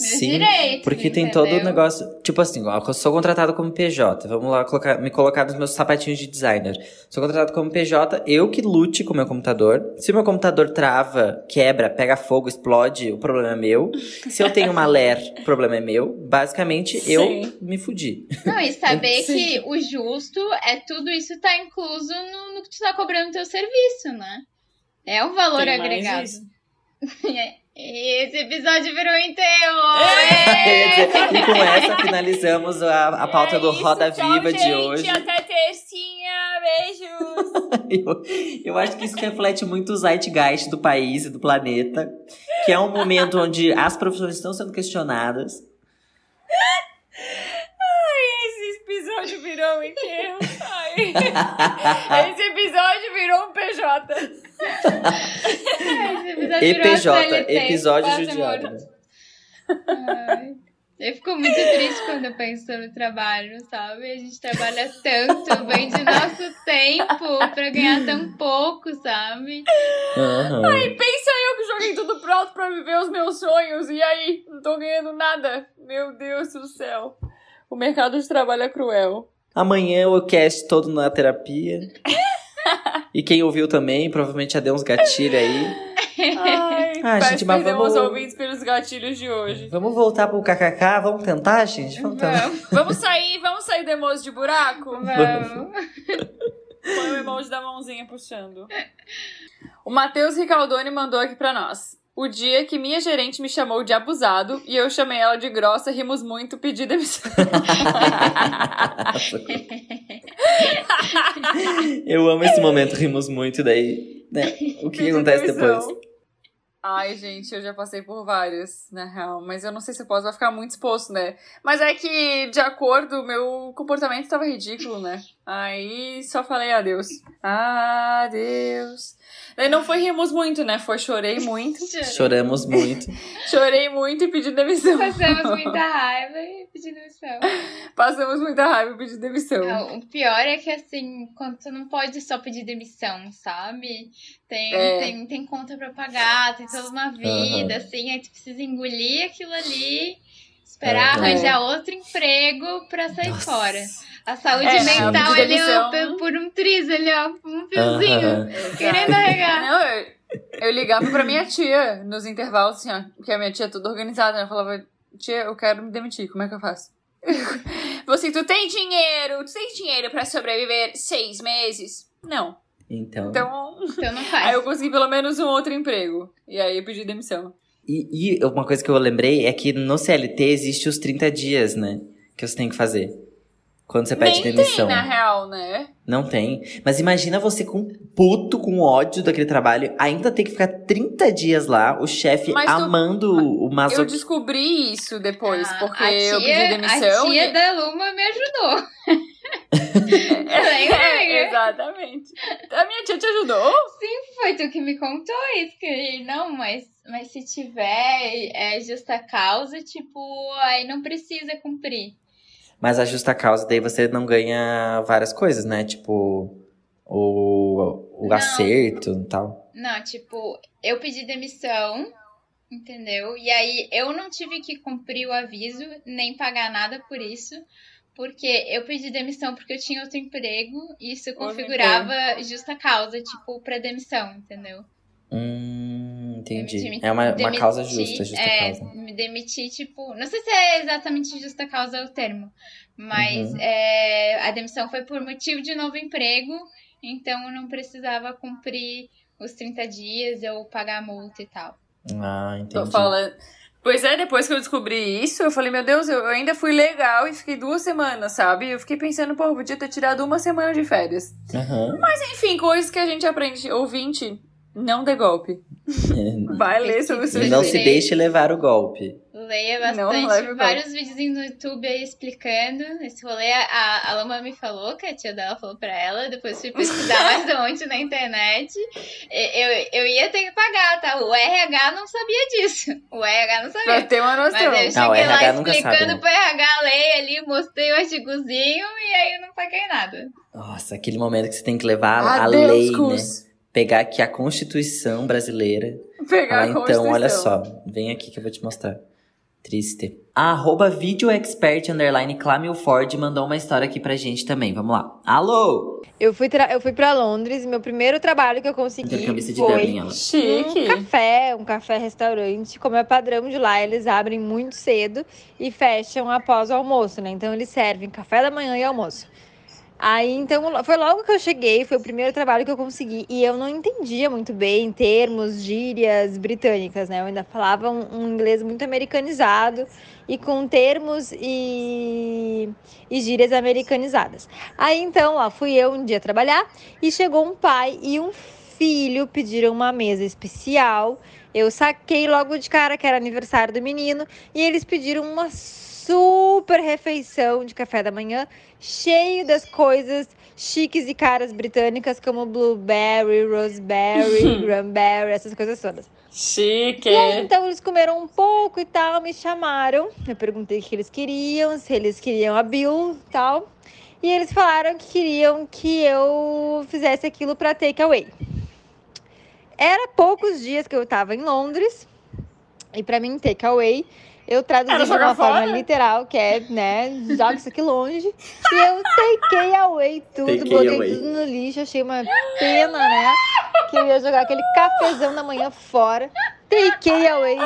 Meus Sim, direitos, porque tem todo o entendeu? negócio. Tipo assim, ó, eu sou contratado como PJ. Vamos lá colocar, me colocar nos meus sapatinhos de designer. Sou contratado como PJ, eu que lute com o meu computador. Se o meu computador trava, quebra, pega fogo, explode, o problema é meu. Se eu tenho uma LER, o problema é meu. Basicamente, eu Sim. me fudi. Não, e saber Sim. que o justo é tudo isso tá incluso no, no que tu tá cobrando no teu serviço, né? É um valor Tem mais agregado. E esse episódio virou enterro! e com essa finalizamos a, a pauta É do isso, Roda tchau, Viva de gente, hoje. Até tercinha. Beijos. Eu, eu acho que isso reflete muito o zeitgeist do país e do planeta, que é um momento onde as profissões estão sendo questionadas. Esse episódio virou um enterro. Ai. Esse episódio virou um PJ. Esse episódio virou EPJ, episódio judiado. Ai. Eu fico muito triste quando eu penso no trabalho, sabe? A gente trabalha tanto, vende nosso tempo pra ganhar tão pouco, sabe? Aham. Pensa eu que joguei tudo pronto pra viver os meus sonhos. E aí, não tô ganhando nada. Meu Deus do céu. O mercado de trabalho é cruel. Amanhã o cast todo na terapia. E quem ouviu também, provavelmente já deu uns gatilhos aí. Ai, Ah, gente, mas vamos- ouvintes pelos gatilhos de hoje. Vamos voltar pro kkk? Vamos tentar, gente? Vamos tentar. Vamos, Vamos sair, vamos sair do emoji de buraco? vamos. Põe o emoji da mãozinha puxando. O Matheus Ricaldoni mandou aqui pra nós. O dia que minha gerente me chamou de abusado e eu chamei ela de grossa, rimos muito, pedi demissão. Eu amo esse momento, rimos muito, daí. né, o que Pedi acontece demissão. depois? Ai, gente, eu já passei por vários, na real. Mas eu não sei se eu posso, vai ficar muito exposto, né? Mas é que, de acordo, meu comportamento tava ridículo, né? Aí só falei adeus. Adeus. Daí não foi rimos muito, né? Foi chorei muito. Choramos muito. Chorei muito e pedi demissão. Passamos muita raiva e pedi demissão. Passamos muita raiva e pedi demissão. Não, o pior é que, assim, quando tu não pode só pedir demissão, sabe? Tem, É. tem, tem conta pra pagar, tem toda uma vida, Aham. assim, aí tu precisa engolir aquilo ali, esperar Aham. arranjar outro emprego pra sair Nossa. fora. A saúde É, mental pedir ali, ó, por um triz ali, ó, um fiozinho, Aham. querendo arregar. Não, eu, eu ligava pra minha tia nos intervalos, assim, ó, porque a minha tia é toda organizada, né? Eu falava, tia, eu quero me demitir, como é que eu faço? Você, tu tem dinheiro, tu tem dinheiro pra sobreviver seis meses? Não. Então. Então, Então não aí faz. eu consegui pelo menos um outro emprego. E aí eu pedi demissão. E, e uma coisa que eu lembrei é que no CLT existe os 30 dias, né? Que você tem que fazer. Quando você pede Nem demissão. tem, na real, né? Não tem. Mas imagina você com puto, com ódio daquele trabalho, ainda tem que ficar 30 dias lá, o chefe Mas tu- amando o Eu masoquismo. descobri isso depois, Ah, porque a eu tia- pedi demissão. A tia e- da Luma me ajudou. É, exatamente. A minha tia te ajudou? Foi tu que me contou isso, que não, mas, mas se tiver é, justa causa, tipo, aí não precisa cumprir. Mas a justa causa, daí você não ganha várias coisas, né? Tipo, o, o Não. acerto e tal. Não, tipo, eu pedi demissão, entendeu? E aí eu não tive que cumprir o aviso, nem pagar nada por isso. Porque eu pedi demissão porque eu tinha outro emprego e isso configurava justa causa, tipo, pra demissão, entendeu? Hum, entendi. Me É uma, uma demiti- causa justa, justa é, causa. Me demiti, tipo, não sei se é exatamente justa causa o termo, mas Uhum. é, a demissão foi por motivo de novo emprego, então eu não precisava cumprir os 30 dias ou pagar a multa e tal. Ah, Tô entendi. falando. Pois é, depois que eu descobri isso, eu falei, meu Deus, eu ainda fui legal e fiquei duas semanas, sabe? Eu fiquei pensando, pô, eu podia ter tirado uma semana de férias. Aham. Enfim, coisas que a gente aprende. Ouvinte, não dê golpe. Vai ler sobre o seu Não se deixe levar o golpe. Leia Não bastante, leve vários vídeos no YouTube aí explicando esse rolê. A, a Lama me falou, que a tia dela falou pra ela, depois fui pesquisar mais onde na internet. Eu, eu ia ter que pagar, tá? O RH não sabia disso. O RH não Pra sabia. ter uma Mas noção. eu cheguei Ah, o RH lá explicando sabe, né? pro RH ler ali, mostrei o artigozinho e aí eu não paguei nada. Nossa, aquele momento que você tem que levar a Adeus, lei, né? Pegar aqui a Constituição brasileira. Pegar Ah, a então, olha só. Vem aqui que eu vou te mostrar. Triste. A arroba videoexpert underline Clamil Ford mandou uma história aqui pra gente também. Vamos lá. Alô! Eu fui, tra- eu fui pra Londres, meu primeiro trabalho que eu consegui foi Dublin. Chique. um café, um café-restaurante. Como é padrão de lá, eles abrem muito cedo e fecham após o almoço, né? Então eles servem café da manhã e almoço. Aí, então, foi logo que eu cheguei, foi o primeiro trabalho que eu consegui. E eu não entendia muito bem termos, gírias britânicas, né? Eu ainda falava um, um inglês muito americanizado e com termos e, e gírias americanizadas. Aí, então, lá fui eu um dia trabalhar e chegou um pai e um filho pediram uma mesa especial. Eu saquei logo de cara que era aniversário do menino e eles pediram uma super refeição de café da manhã, cheio das coisas chiques e caras britânicas como blueberry, roseberry, cranberry, essas coisas todas. Chique. E aí, então eles comeram um pouco e tal, me chamaram. Eu perguntei o que eles queriam, se eles queriam a Bill e tal. E eles falaram que queriam que eu fizesse aquilo para takeaway. Era poucos dias que eu tava em Londres. E para mim, takeaway, eu traduzi de uma forma fora? literal, que é, né, joga isso aqui longe. E eu takei away tudo, Takei botei away. tudo no lixo, achei uma pena, né? Que eu ia jogar aquele cafezão da manhã fora. Takei away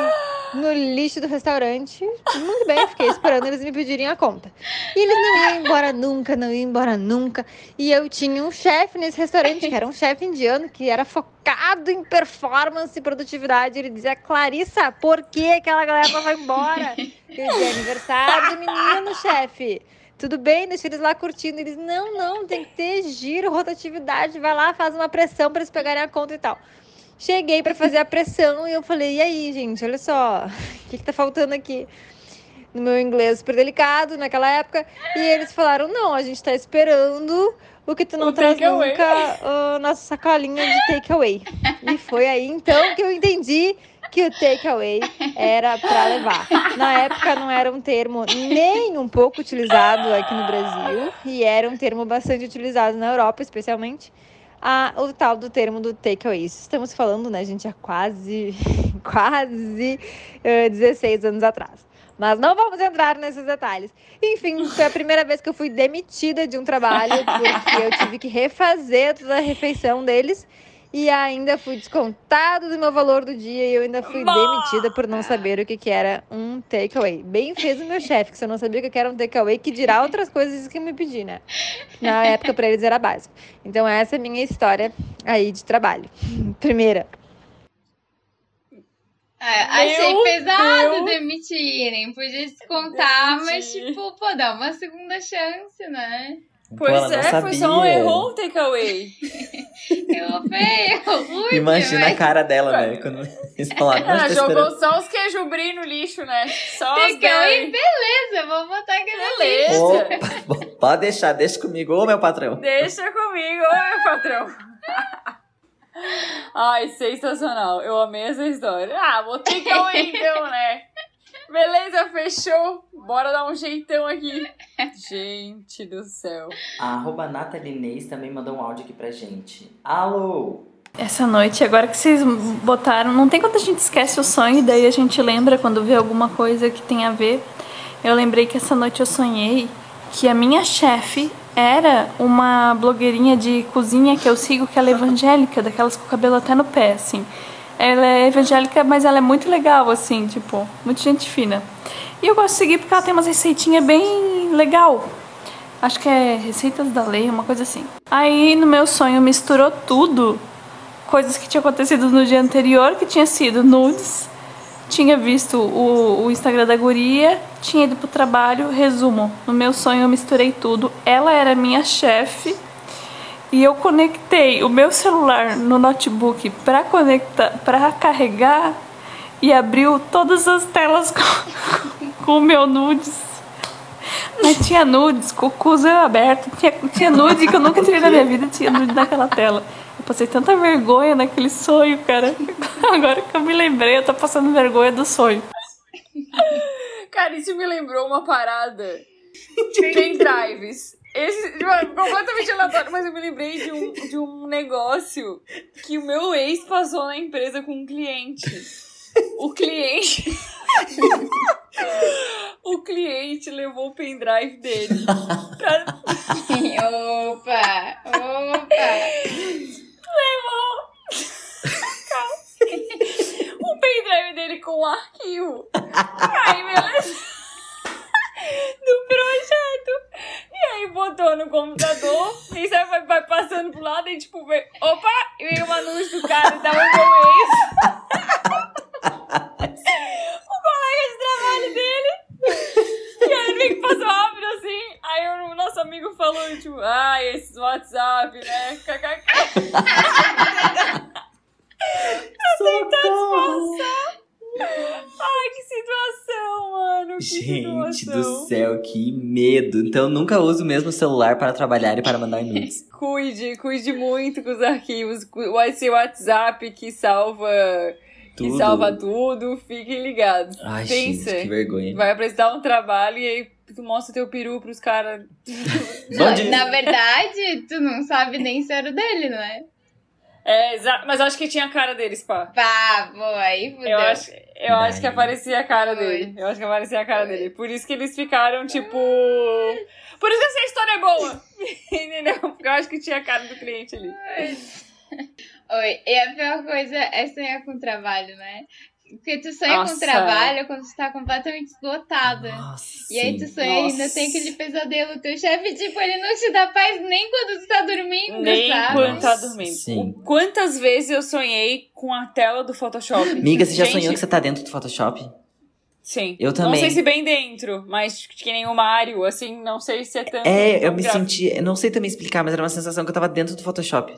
no lixo do restaurante. Muito bem, fiquei esperando eles me pedirem a conta. E eles não iam embora nunca, não iam embora nunca. E eu tinha um chefe nesse restaurante, que era um chefe indiano, que era focado em performance e produtividade. Ele dizia, Clarissa, por que aquela galera vai embora? Eu dizia, aniversário do menino, chefe. Tudo bem, deixa eles lá curtindo. Eles, não, não, tem que ter giro, rotatividade. Vai lá, faz uma pressão para eles pegarem a conta e tal. Cheguei pra fazer a pressão e eu falei: e aí, gente, olha só, o que, que tá faltando aqui? No meu inglês super delicado naquela época. E eles falaram: não, a gente tá esperando o que tu não O traz nunca, a nossa sacolinha de takeaway. e foi aí então que eu entendi que o takeaway era pra levar. Na época não era um termo nem um pouco utilizado aqui no Brasil e era um termo bastante utilizado na Europa, especialmente o tal do termo do takeaway. Estamos falando, né, gente, há quase, quase eh, 16 anos atrás. Mas não vamos entrar nesses detalhes. Enfim, foi a primeira vez que eu fui demitida de um trabalho, porque eu tive que refazer toda a refeição deles. E ainda fui descontado do meu valor do dia e eu ainda fui demitida por não saber o que, que era um takeaway. Bem fez o meu chefe, que se eu não sabia o que era um takeaway, que dirá outras coisas que me pedi, né? Na época, pra eles era básico. Então, essa é a minha história aí de trabalho. Primeira. Ah, achei Meu pesado Deus. demitirem. Podia descontar, mas Demitir. tipo, pô, dá uma segunda chance, né? Pô, Pois não é, foi só um erro um takeaway. Eu feio, Imagina mas a cara dela, né? Quando eles falaram, Ela "Nós tá Ah, jogou esperando." só os queijo brie no lixo, né? Só os takeaway, beleza, vou botar aqui. Beleza. Opa, pode deixar, deixa comigo, ô meu patrão. Deixa comigo, ô meu patrão. Ai, sensacional. Eu amei essa história. Ah, vou ir então, né? Beleza, fechou. Bora dar um jeitão aqui. Gente do céu. A arroba também mandou um áudio aqui pra gente. Alô! Essa noite, agora que vocês botaram, não tem quando a gente esquece o sonho e daí a gente lembra quando vê alguma coisa que tem a ver. Eu lembrei que essa noite eu sonhei que a minha chefe era uma blogueirinha de cozinha que eu sigo, que ela é evangélica, daquelas com o cabelo até no pé, assim. Ela é evangélica, mas ela é muito legal, assim, tipo, muito gente fina. E eu gosto de seguir porque ela tem umas receitinhas bem legal. Acho que é Receitas da Lei, uma coisa assim. Aí no meu sonho misturou tudo. Coisas que tinha acontecido no dia anterior, que tinha sido nudes. Tinha visto o, o Instagram da guria, tinha ido pro trabalho, resumo. No meu sonho eu misturei tudo. Ela era minha chefe. E eu conectei o meu celular no notebook para conectar, para carregar e abriu todas as telas com, com o meu nudes. Mas tinha nudes, com aberto. Tinha, tinha nude que eu nunca tive na minha vida, tinha nude naquela tela. Eu passei tanta vergonha naquele sonho, cara. Agora que eu me lembrei, eu tô passando vergonha do sonho. Cara, isso me lembrou uma parada. Pendrives. Esse, completamente aleatório, mas eu me lembrei de um, de um negócio que o meu ex passou na empresa com um cliente. O cliente. o cliente levou o pendrive dele. Cara, opa, opa. levou. o pendrive dele com um arquivo. Aí, beleza. Do projeto. E aí botou no computador. E sabe, vai, vai passando pro lado e tipo, vê, opa! E veio um anúncio do cara, tava o meu ex. o colega de trabalho dele. E aí ele meio que passou rápido assim. Aí o nosso amigo falou, tipo, ah, esses WhatsApp, né? KKK. Socorro! Ai, que situação, mano. Que Gente situação. do céu, que medo. Então eu nunca uso o mesmo celular para trabalhar e para mandar nudes. Cuide, cuide muito com os arquivos. Vai ser o WhatsApp que salva, que Tudo. salva tudo. Fiquem ligados. Ai, Pensa. gente, que vergonha. Vai apresentar um trabalho e aí tu mostra teu peru pros caras. Na verdade, tu não sabe nem se era o dele, não é? É, exa- mas eu acho que tinha a cara deles, pá. Pá, boa, aí fudeu. Eu acho, eu acho que aparecia a cara Foi. dele. Eu acho que aparecia a cara dele. Por isso que eles ficaram, tipo. Por isso que essa história é boa. Entendeu? Porque eu acho que tinha a cara do cliente ali. Oi, e a pior coisa é sonhar com trabalho, né? Porque tu sonha Nossa. com trabalho quando tu tá completamente esgotada. Nossa, E aí tu sonha e ainda Nossa. tem aquele pesadelo. Teu chefe, tipo, ele não te dá paz nem quando tu tá dormindo, Nem sabe? quando tá Nossa, dormindo. sim. Quantas vezes eu sonhei com a tela do Photoshop? Amiga, você já Gente, sonhou que você tá dentro do Photoshop? Sim. Eu Não também. sei se bem dentro, mas que nem o Mario, assim, não sei se é tanto. É, eu tão me grave. senti. Eu não sei também explicar, mas era uma sensação que eu tava dentro do Photoshop.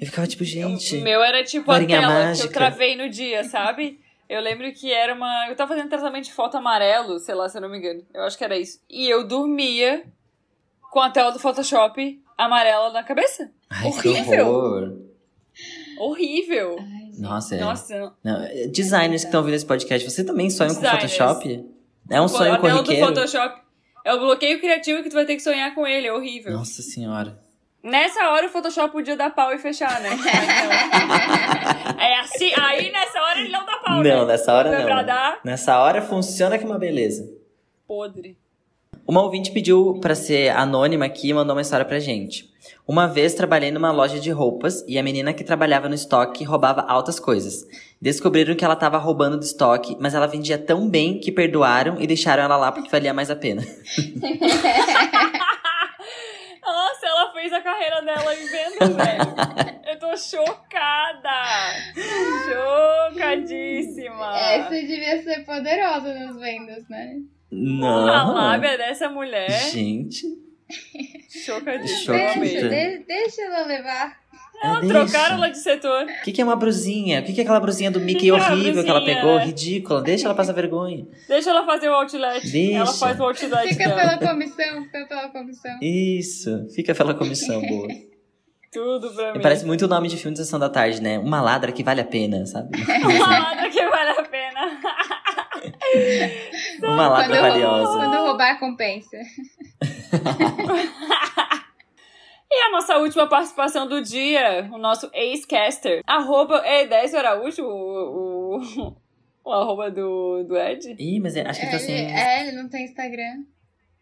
Eu ficava tipo, gente. O meu era tipo a tela que eu mágica. travei no dia, sabe? Eu lembro que era uma. Eu tava fazendo tratamento de foto amarelo, sei lá, se eu não me engano. Eu acho que era isso. E eu dormia com a tela do Photoshop amarela na cabeça. Ai, que horrível. Horrível. Nossa, é. Nossa, não. Não, designers que estão ouvindo esse podcast, você também sonha com. Photoshop? É um sonho a tela do corriqueiro? Photoshop é o bloqueio criativo que tu vai ter que sonhar com ele, é horrível. Nossa senhora. Nessa hora o Photoshop podia dar pau e fechar, né? É assim, aí nessa hora ele não dá pau, né? Não, nessa hora não. dar Nessa hora funciona que uma beleza. podre. Uma ouvinte pediu pra ser anônima aqui e mandou uma história pra gente. Uma vez trabalhei numa loja de roupas e a menina que trabalhava no estoque roubava altas coisas. Descobriram que ela tava roubando do estoque, mas ela vendia tão bem que perdoaram e deixaram ela lá porque valia mais a pena. Fez a carreira dela em venda, velho. Eu tô chocada. Chocadíssima. Essa devia ser poderosa nas vendas, né? A Não. lábia dessa mulher. Gente. Chocadíssima. Deixa, de- deixa ela levar. Ela Deixa. trocaram ela de setor. O que, que é uma brusinha? O que, que é aquela brusinha do Mickey que é horrível que ela pegou? Ridícula. Deixa ela passar vergonha. Deixa ela fazer o outlet. Deixa. Ela faz o outlet Fica dela. pela comissão, fica pela comissão. Isso. Fica pela comissão boa. Tudo pra mim. Parece muito o nome de filme de Sessão da Tarde, né? Uma ladra que vale a pena, sabe? Uma ladra que vale a pena. Uma ladra Quando, valiosa. quando roubar, compensa. E a nossa última participação do dia, o nosso ex-caster, arroba é 10 Araújo, o, o, o arroba do, do Ed. Ih, mas é- acho que ele tá Ele, sem. é, ele não tem Instagram.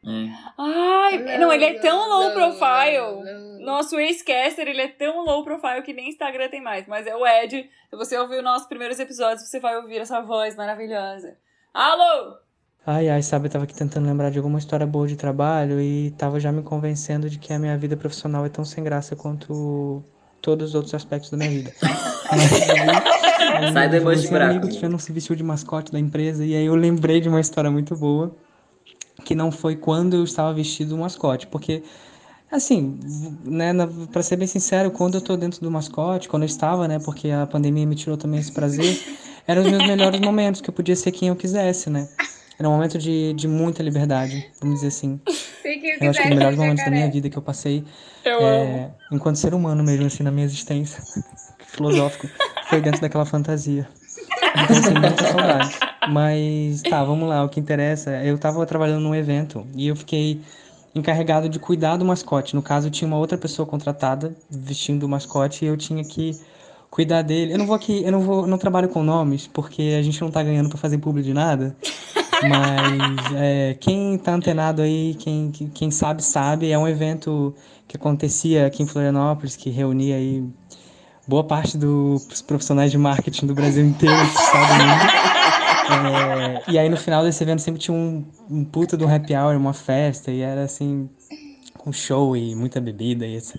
É. Ai, não, ele é tão low Low, profile. low. Nosso ex-caster, ele é tão low profile que nem Instagram tem mais. Mas é o Ed. Se você ouviu nossos primeiros episódios, você vai ouvir essa voz maravilhosa. Alô! Ai, ai, sabe, eu tava aqui tentando lembrar de alguma história boa de trabalho e tava já me convencendo de que a minha vida profissional é tão sem graça quanto todos os outros aspectos da minha vida. Aí, Sai do emoji buraco. amigo, já não se vestiu de mascote da empresa? E aí eu lembrei de uma história muito boa, que não foi quando eu estava vestido do mascote, porque Assim, né, na, pra ser bem sincero, quando eu tô dentro do mascote, quando eu estava, né, porque a pandemia me tirou também esse prazer, eram os meus melhores momentos, que eu podia ser quem eu quisesse, né? Era um momento de, de muita liberdade, vamos dizer assim. Se que Eu acho que os quiser, melhores momentos da minha vida que eu passei, Eu é, enquanto ser humano mesmo, assim, na minha existência, filosófico, foi dentro daquela fantasia. Então, assim, muita saudade. Mas, tá, vamos lá, o que interessa, eu tava trabalhando num evento e eu fiquei encarregado de cuidar do mascote. No caso, tinha uma outra pessoa contratada vestindo o mascote e eu tinha que cuidar dele. Eu não vou aqui, eu não vou, não trabalho com nomes, porque a gente não tá ganhando pra fazer publi de nada. Mas é, quem tá antenado aí, quem, que- quem sabe, sabe, é um evento que acontecia aqui em Florianópolis, que reunia aí boa parte dos profissionais de marketing do Brasil inteiro, sabe. É, e aí no final desse evento sempre tinha um, um puta do happy hour, uma festa, e era assim, com show e muita bebida e etc.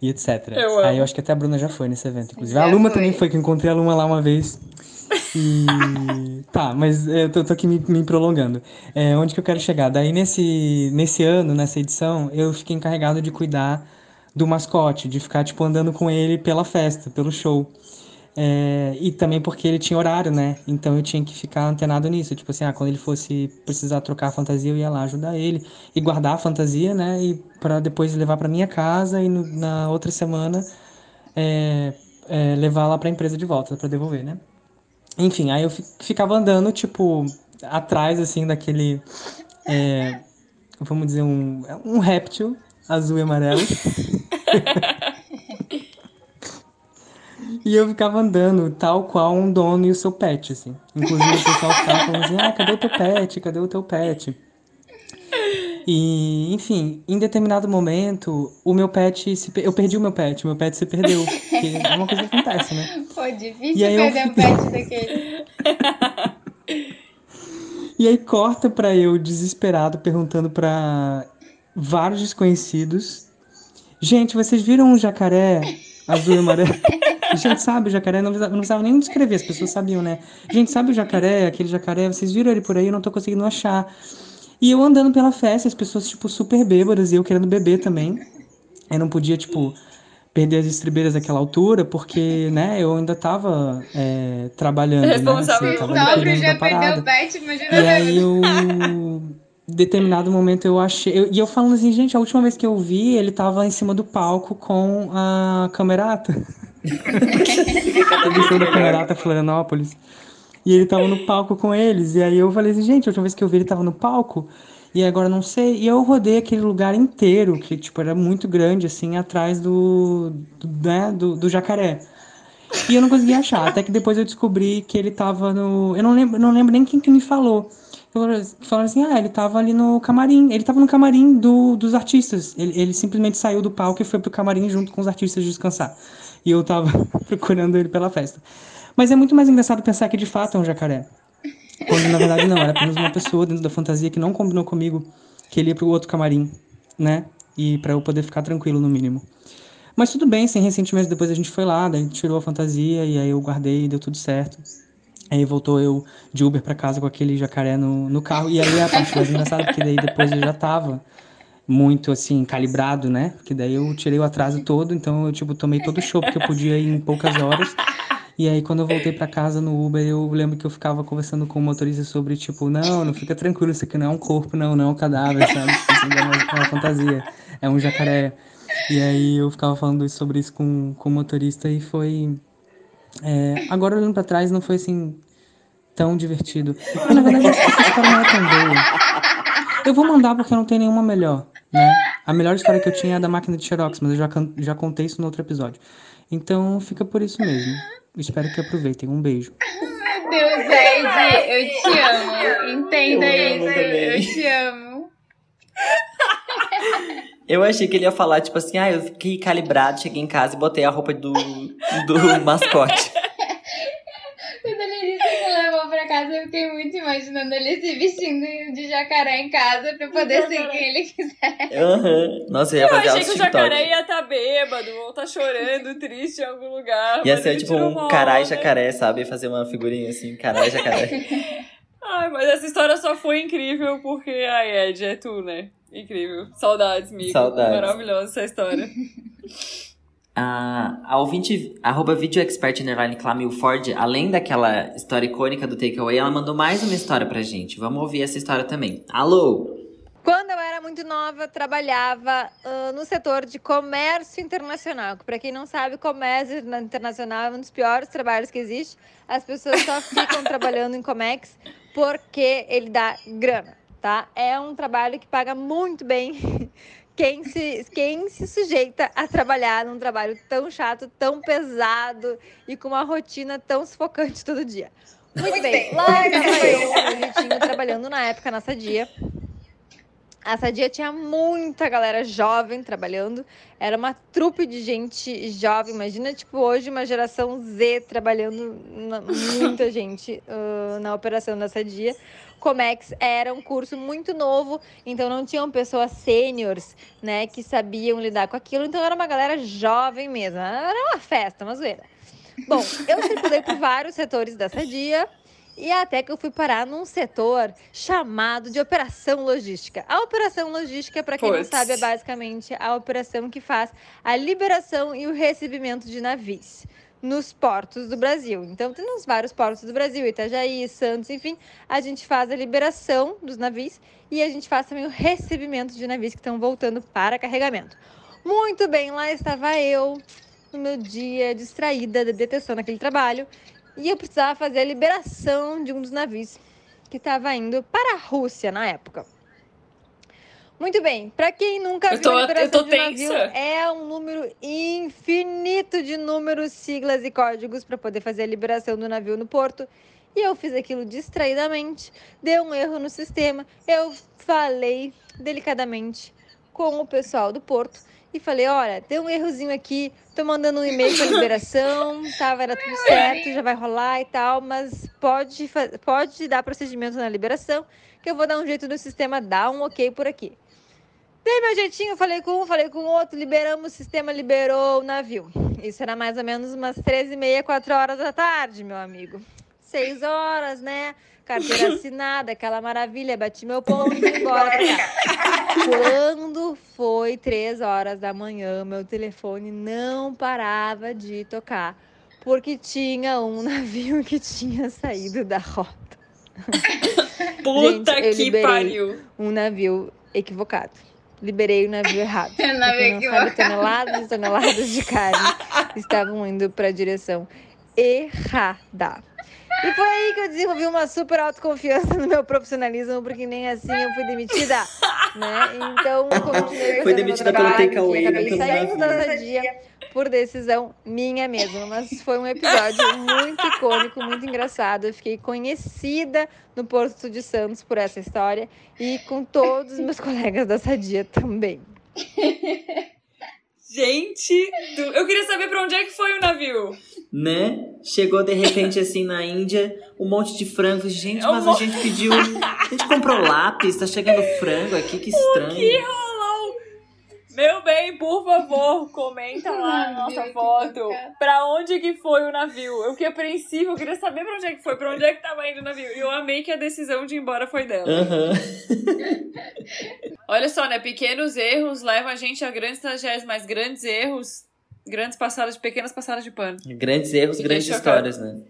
E etc. Eu Aí eu acho que até a Bruna já foi nesse evento, inclusive. Já a Luma foi. também foi, que eu encontrei a Luma lá uma vez. E. Tá, mas eu tô, tô aqui me, me prolongando. É, onde que eu quero chegar? Daí nesse, nesse ano, nessa edição, eu fiquei encarregado de cuidar do mascote, de ficar, tipo, andando com ele pela festa, pelo show. É, e também porque ele tinha horário, né? Então eu tinha que ficar antenado nisso. Tipo assim, ah, quando ele fosse precisar trocar a fantasia, eu ia lá ajudar ele e guardar a fantasia, né? E para depois levar para minha casa e no- na outra semana é, é, levar lá para a empresa de volta para devolver, né? Enfim, aí eu fi- ficava andando, tipo, atrás, assim, daquele. é, vamos dizer, um, um réptil azul e amarelo. E eu ficava andando tal qual um dono e o seu pet, assim. Inclusive o pessoal ficava falando assim, ah, cadê o teu pet? Cadê o teu pet? E, enfim, em determinado momento, o meu pet se per- eu perdi o meu pet, meu pet se perdeu. Que é uma coisa que acontece, né? Pô, difícil E aí eu perder um pet daquele. E aí corta pra eu desesperado perguntando pra vários desconhecidos. Gente, vocês viram um jacaré azul e amarelo? Gente, sabe o jacaré? Não precisava, não precisava nem descrever, as pessoas sabiam, né? Gente, sabe o jacaré? Aquele jacaré, vocês viram ele por aí? Eu não tô conseguindo achar. E eu andando pela festa, as pessoas, tipo, super bêbadas e eu querendo beber também. Eu não podia, tipo, perder as estribeiras naquela altura, porque, né, eu ainda tava é, trabalhando, né? Responsável Assim, tava o cuidando já perdeu o pet, imagina E aí eu. em determinado momento eu achei. eu- e eu falando assim, gente, a última vez que eu vi, ele tava em cima do palco com a camerata. Show da camerata Florianópolis. E ele tava no palco com eles. E aí eu falei assim, gente, a última vez que eu vi ele tava no palco. E agora não sei. E eu rodei aquele lugar inteiro, que tipo, era muito grande, assim, atrás do. do, né, do, do jacaré. E eu não conseguia achar, até que depois eu descobri que ele tava no. Eu não lembro, não lembro nem quem que me falou. Falaram assim, ah, ele tava ali no camarim. Ele tava no camarim do, dos artistas. Ele, ele simplesmente saiu do palco e foi pro camarim junto com os artistas descansar. E eu tava procurando ele pela festa. Mas é muito mais engraçado pensar que de fato é um jacaré. Quando na verdade não, era apenas uma pessoa dentro da fantasia que não combinou comigo que ele ia pro outro camarim, né? E pra eu poder ficar tranquilo no mínimo. Mas tudo bem, sem ressentimentos, depois a gente foi lá, daí tirou a fantasia e aí eu guardei e deu tudo certo. Aí voltou eu de Uber pra casa com aquele jacaré no, no carro. E aí a parte mais engraçada, porque daí depois eu já tava muito assim, calibrado, né? Porque daí eu tirei o atraso todo, então eu tipo tomei todo o show que eu podia em poucas horas. E aí quando eu voltei pra casa no Uber, eu lembro que eu ficava conversando com o motorista sobre tipo, não, não fica tranquilo, isso aqui não é um corpo, não, não é um cadáver, sabe? Isso ainda é uma, é uma fantasia, é um jacaré. E aí eu ficava falando sobre isso com, com o motorista e foi é, agora olhando pra trás, não foi assim tão divertido. Mas, na verdade, essa história não é tão boa. Eu vou mandar porque não tem nenhuma melhor, né? A melhor história que eu tinha é a da máquina de Xerox, mas eu já, já contei isso no outro episódio. Então fica por isso mesmo. Espero que aproveitem. Um beijo. Meu Deus, Ed, eu te amo. Entenda Eu isso. também. Eu te amo. Eu achei que ele ia falar, tipo assim, ah, eu fiquei calibrado, cheguei em casa e botei a roupa do, do mascote. Quando ele disse que levou pra casa, eu fiquei muito imaginando ele se vestindo de jacaré em casa pra poder ser quem ele quiser. Aham. Nossa, eu ia Eu fazer achei altos que o jacaré ia estar bêbado, ou estar chorando, triste em algum lugar. Ia ser tipo um carai jacaré, sabe? Fazer uma figurinha assim, carai jacaré. Ai, mas essa história só foi incrível porque, ai, Ed, é tu, né? Incrível. Saudades, amigo. Saudades. Maravilhosa essa história. A, a ouvinte, arroba videoexpert underline Clamil Ford, além daquela história icônica do Takeaway, ela mandou mais uma história pra gente. Vamos ouvir essa história também. Alô? Quando eu era muito nova, trabalhava ah, no setor de comércio internacional. Para quem não sabe, comércio internacional é um dos piores trabalhos que existe. As pessoas só ficam trabalhando em Comex porque ele dá grana, tá? É um trabalho que paga muito bem quem se, quem se sujeita a trabalhar num trabalho tão chato, tão pesado e com uma rotina tão sufocante todo dia. Muito bem, lá estava eu, bonitinho, trabalhando na época na Sadia. A Sadia tinha muita galera jovem trabalhando. Era uma trupe de gente jovem. Imagina, tipo, hoje uma geração Z trabalhando, na- muita gente ah, na operação da Sadia. Comex era um curso muito novo, então não tinham pessoas sêniores, né, que sabiam lidar com aquilo. Então era uma galera jovem mesmo. Era uma festa, uma zoeira. Bom, eu circulei por vários setores da Sadia. E até que eu fui parar num setor chamado de operação logística. A operação logística, para quem não sabe, é basicamente a operação que faz a liberação e o recebimento de navios nos portos do Brasil. Então, tem nos vários portos do Brasil, Itajaí, Santos, enfim, a gente faz a liberação dos navios e a gente faz também o recebimento de navios que estão voltando para carregamento. Muito bem, lá estava eu, no meu dia distraída, detestando aquele trabalho, e eu precisava fazer a liberação de um dos navios que estava indo para a Rússia na época. Muito bem, para quem nunca Eu viu tô- a liberação de um navio, é um número infinito de números, siglas e códigos para poder fazer a liberação do navio no porto. E eu fiz aquilo distraidamente, deu um erro no sistema. Eu falei delicadamente com o pessoal do porto e falei: olha, deu um errozinho aqui, tô mandando um e-mail para liberação, tava, era tudo certo, já vai rolar e tal, mas pode, pode dar procedimento na liberação, que eu vou dar um jeito no sistema, dar um ok por aqui. Dei meu jeitinho, falei com um, falei com o outro, liberamos o sistema, liberou o navio. Isso era mais ou menos umas 13h30, 4 horas da tarde, meu amigo. Seis horas, né? Carteira assinada, aquela maravilha, bati meu ponto e embora. Quando foi três horas da manhã, meu telefone não parava de tocar, porque tinha um navio que tinha saído da rota. Puta Gente, que pariu. Um navio equivocado. Liberei o navio errado. O navio não sabe, toneladas e toneladas de carne estavam indo para a direção errada. E foi aí que eu desenvolvi uma super autoconfiança no meu profissionalismo, porque nem assim eu fui demitida, né? Então, continuei Foi demitida pelo takeaway, acabei né, saindo da navio. sadia por decisão minha mesma. Mas foi um episódio muito icônico, muito engraçado. Eu fiquei conhecida no Porto de Santos por essa história e com todos os meus colegas da sadia também. Gente, do- eu queria saber pra onde é que foi o navio. Né? Chegou de repente assim na Índia, um monte de frango. Gente, É mas a gente pediu. A gente comprou lápis, tá chegando frango aqui, que estranho. Que? Meu bem, por favor, comenta lá na nossa foto. Pra onde que foi o navio? Eu fiquei apreensiva, eu queria saber pra onde é que foi, pra onde é que tava indo o navio. E eu amei que a decisão de ir embora foi dela. Aham. Olha só, né? Pequenos erros levam a gente a grandes tragédias, mas grandes erros, grandes passadas, pequenas passadas de pano. Grandes erros, Fiquei grandes histórias, né?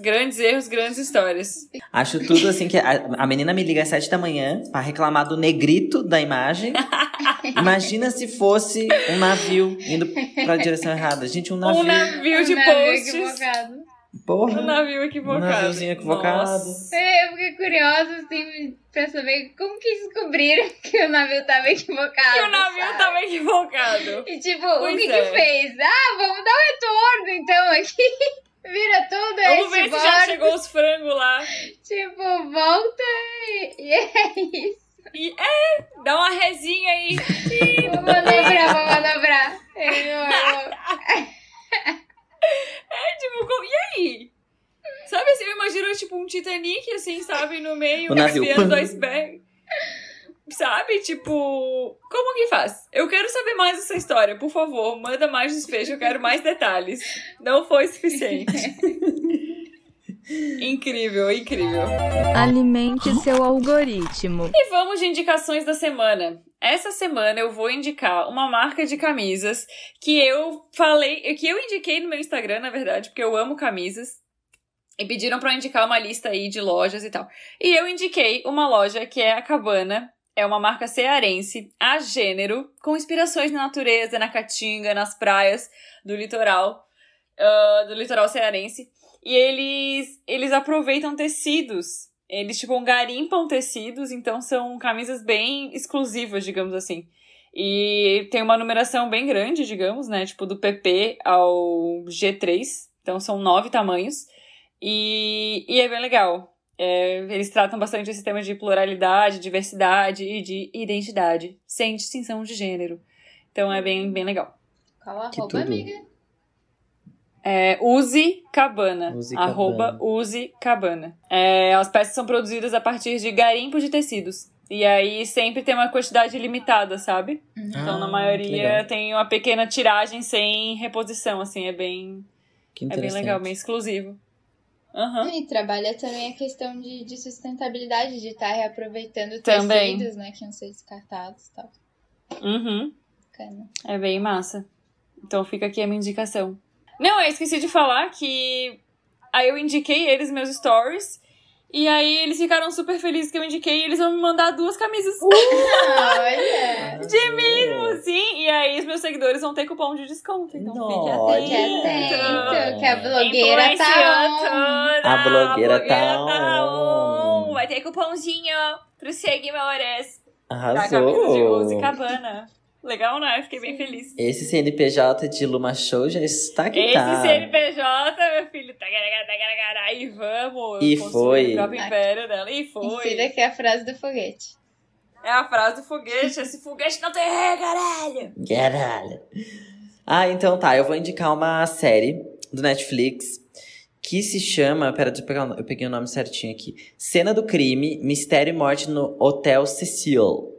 Grandes erros, grandes histórias. Acho tudo assim que a, a menina me liga às sete da manhã pra reclamar do negrito da imagem. Imagina se fosse um navio indo pra direção errada. Gente, um navio. Um navio de Um navio equivocado. Porra. Um navio equivocado. Um naviozinho equivocado. Nossa. É, Eu fiquei curiosa, assim, pra saber como que descobriram que o navio tava equivocado. Que o navio sabe? tava equivocado. E tipo, Pois o que é. que fez? Ah, vamos dar um retorno então aqui. Vira tudo aí. Vamos ver se já chegou os frangos lá. Tipo, volta e, e é isso. E é, dá uma resinha aí. Vou manobrar, vou manobrar. É, tipo, como- e aí? Sabe assim, eu imagino tipo um Titanic, assim, sabe, no meio, O navio, do iceberg. Sabe, tipo, como que faz? Eu quero saber mais dessa história, por favor, manda mais desfecho, eu quero mais detalhes. Não foi suficiente. incrível, incrível. Alimente seu algoritmo. E vamos de indicações da semana. Essa semana eu vou indicar uma marca de camisas que eu falei, que eu indiquei no meu Instagram, na verdade, porque eu amo camisas. E pediram pra eu indicar uma lista aí de lojas e tal. E eu indiquei uma loja que é a Cabana. É uma marca cearense, a gênero, com inspirações na natureza, na caatinga, nas praias do litoral, ah, do litoral cearense. E eles, eles aproveitam tecidos. Eles, tipo, garimpam tecidos, então são camisas bem exclusivas, digamos assim. E tem uma numeração bem grande, digamos, né? Tipo, do PP ao G3. Então são nove tamanhos. E, e é bem legal. É, eles tratam bastante esse tema de pluralidade, diversidade e de identidade, sem distinção de gênero. Então é bem, bem legal. Qual a Que roupa, tudo. amiga? É, use Cabana. Use arroba Cabana. Use Cabana. É, as peças são produzidas a partir de garimpo de tecidos. E aí sempre tem uma quantidade limitada, sabe? Então, Ah, na que maioria, legal. tem uma pequena tiragem sem reposição, assim, é bem, Que é bem legal, bem exclusivo. Aham. E trabalha também a questão de, de sustentabilidade, de estar reaproveitando Também. tecidos, né? Que iam ser descartados e tal. Uhum. Bacana. É bem massa. Então fica aqui a minha indicação. Não, eu esqueci de falar que aí eu indiquei eles meus stories. E aí eles ficaram super felizes que eu indiquei e eles vão me mandar duas camisas. Olha! De mesmo, sim. E aí os meus seguidores vão ter cupom de desconto. Então Nossa. fique Que atento. atento, que a blogueira tá on. toda, A blogueira tá on. on. Vai ter cupomzinho pros seguidores da camisa de Arrasou. Use Cabana. Legal, né? Fiquei bem feliz. Esse CNPJ de Luma Show já está Esse quitado. CNPJ, meu filho, e vamos E construir foi. o próprio império dela. E foi. Insira aqui a frase do foguete. É a frase do foguete. Esse foguete não tem ré, caralho. Caralho. Ah, então tá. Eu vou indicar uma série do Netflix que se chama. Pera, deixa eu pegar. o- Eu peguei o nome certinho aqui. Cena do crime, Mistério e Morte no Hotel Cecil.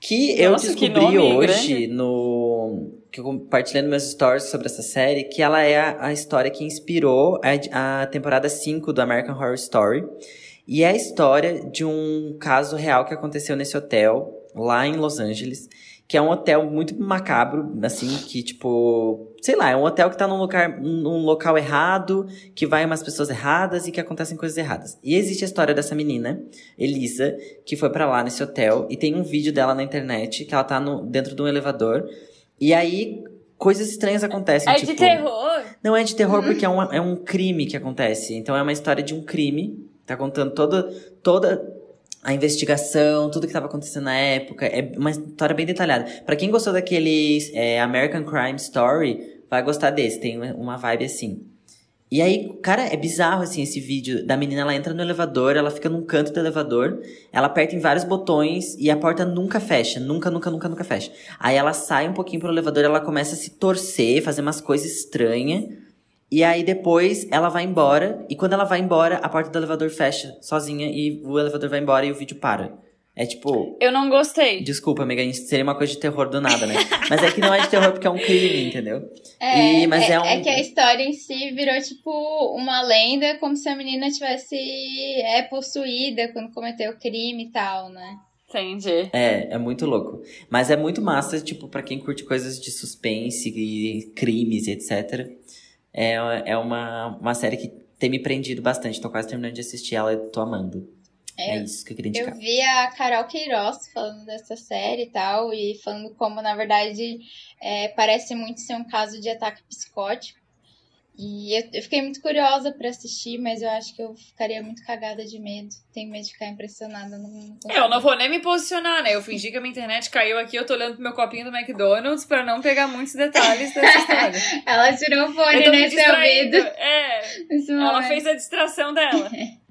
Que eu Nossa, que descobri nome hoje grande. no. que eu compartilhando meus stories sobre essa série, que ela é a, a história que inspirou a, a temporada 5 do American Horror Story. E é a história de um caso real que aconteceu nesse hotel, lá em Los Angeles, que é um hotel muito macabro, assim, que tipo, sei lá, é um hotel que tá num local, num local errado, que vai umas pessoas erradas e que acontecem coisas erradas. E existe a história dessa menina, Elisa, que foi para lá nesse hotel e tem um vídeo dela na internet que ela tá no, dentro de um elevador. E aí coisas estranhas acontecem, É tipo, de terror? não é de terror porque é um, é um crime que acontece. Então é uma história de um crime. Tá contando toda, toda a investigação, tudo que estava acontecendo na época. É uma história bem detalhada. Pra quem gostou daquele é, American Crime Story, vai gostar desse. Tem uma vibe assim. E aí, cara, é bizarro assim esse vídeo da menina. Ela entra no elevador, ela fica num canto do elevador, ela aperta em vários botões e a porta nunca fecha. Nunca, nunca, nunca, nunca fecha. Aí ela sai um pouquinho pro elevador, ela começa a se torcer, fazer umas coisas estranhas. E aí depois ela vai embora, e quando ela vai embora, a porta do elevador fecha sozinha e o elevador vai embora e o vídeo para. É tipo. Eu não gostei. Desculpa, amiga, isso seria uma coisa de terror do nada, né? Mas é que não é de terror porque é um crime, entendeu? É, E- mas é, é um- é que a história em si virou tipo uma lenda, como se a menina tivesse é, possuída quando cometeu o crime e tal, né? Entendi. É, é muito louco. Mas é muito massa, tipo, pra quem curte coisas de suspense e crimes e etc. É, é uma, uma série que tem me prendido bastante. Tô quase terminando de assistir ela e tô amando. É, É, isso que eu queria Eu indicar. vi a Carol Queiroz falando dessa série e tal, e falando como, na verdade, é, parece muito ser um caso de ataque psicótico. E eu, eu fiquei muito curiosa pra assistir, mas eu acho que eu ficaria muito cagada de medo. Tenho medo de ficar impressionada. Não, não consigo. Eu não vou nem me posicionar, né? Eu fingi que a minha internet caiu aqui, eu tô olhando pro meu copinho do McDonald's pra não pegar muitos detalhes dessa história. Ela tirou o fone Eu tô me nesse distraindo. ouvido. É, ela momento. fez a distração dela.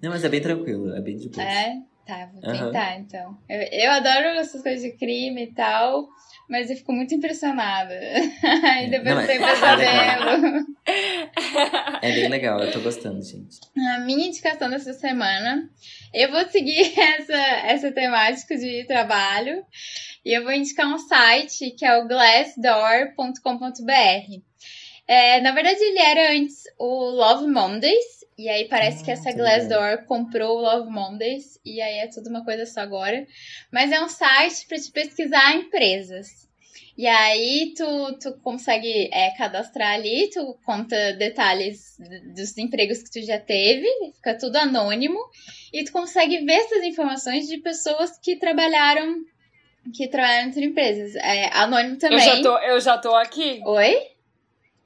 Não, mas é bem tranquilo, é bem de boa. É? Tá, vou tentar então. Eu, eu adoro essas coisas de crime e tal, mas eu fico muito impressionada. Aí depois Não, tem é pesadelo. É bem legal, eu tô gostando, gente. A minha indicação dessa semana, eu vou seguir essa, essa temática de trabalho e eu vou indicar um site que é o glassdoor.com.br. É, na verdade, ele era antes o Love Mondays, e aí parece que essa Glassdoor comprou o Love Mondays, e aí é tudo uma coisa só agora. Mas é um site para te pesquisar empresas. E aí tu, tu consegue é, cadastrar ali, tu conta detalhes dos empregos que tu já teve, fica tudo anônimo, e tu consegue ver essas informações de pessoas que trabalharam que trabalharam entre empresas. É anônimo também. Eu já, tô, eu já tô aqui. Oi?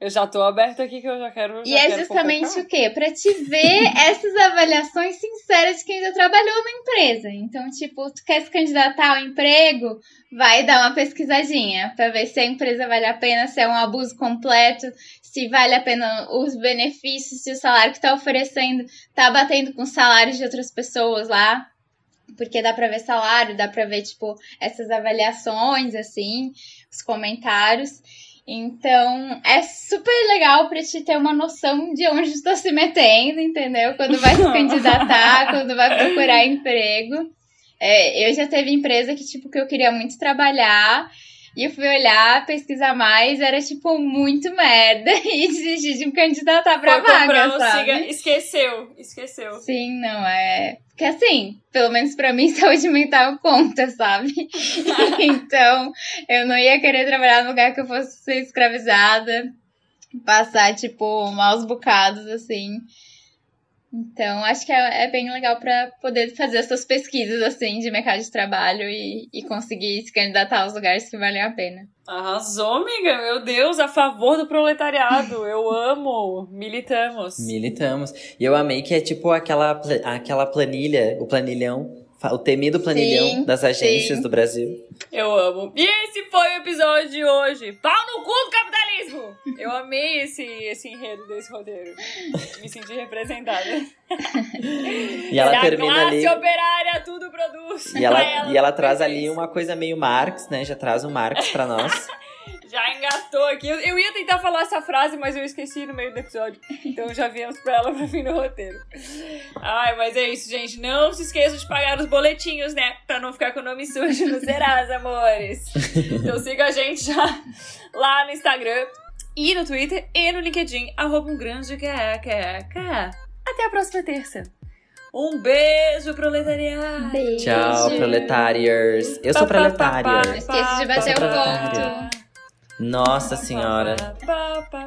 Eu já tô aberto aqui que eu já quero. E já é quero justamente o quê? Pra te ver essas avaliações sinceras de quem já trabalhou na empresa. Então, tipo, tu quer se candidatar ao emprego, vai dar uma pesquisadinha pra ver se a empresa vale a pena, se é um abuso completo, se vale a pena os benefícios, se o salário que tá oferecendo tá batendo com os salários de outras pessoas lá. Porque dá pra ver salário, dá pra ver, tipo, essas avaliações, assim, os comentários. Então, é super legal pra te ter uma noção de onde está se metendo, entendeu? Quando vai se candidatar, quando vai procurar emprego. É, eu já teve empresa que, tipo, que eu queria muito trabalhar. E eu fui olhar, pesquisar mais, era, tipo, muito merda. E desisti de me candidatar pra Foi vaga, sabe? Esqueceu, esqueceu. Sim, não, é. Porque assim, pelo menos pra mim, saúde mental conta, sabe? então, eu não ia querer trabalhar num lugar que eu fosse ser escravizada, passar, tipo, maus bocados, assim. Então, acho que é, é bem legal pra poder fazer essas pesquisas, assim, de mercado de trabalho e, e conseguir se candidatar aos lugares que valem a pena. Arrasou, amiga. Meu Deus, a favor do proletariado. Eu amo. Militamos. Militamos. E eu amei que é tipo aquela, aquela planilha, o planilhão, o temido planilhão Sim, das agências sim. do Brasil. Eu amo. E esse foi o episódio de hoje. Pau no cu do capitalismo! Eu amei esse, esse enredo desse roteiro. Me senti representada. E ela a termina classe ali. operária tudo produz. E ela, Pra e ela traz ali uma coisa meio Marx, né? Já traz um Marx pra nós. Já engatou aqui. Eu, eu ia tentar falar essa frase, mas eu esqueci no meio do episódio. Então já viemos pra ela pro fim do roteiro. Ai, mas é isso, gente. Não se esqueçam de pagar os boletinhos, né? Pra não ficar com o nome sujo no Serasa, amores. Então siga a gente já lá no Instagram e no Twitter e no LinkedIn, arroba um grande. Até a próxima terça. Um beijo, proletariado. Beijo. Tchau, proletariers. Eu sou proletária. Não esqueça de bater o ponto. Nossa senhora.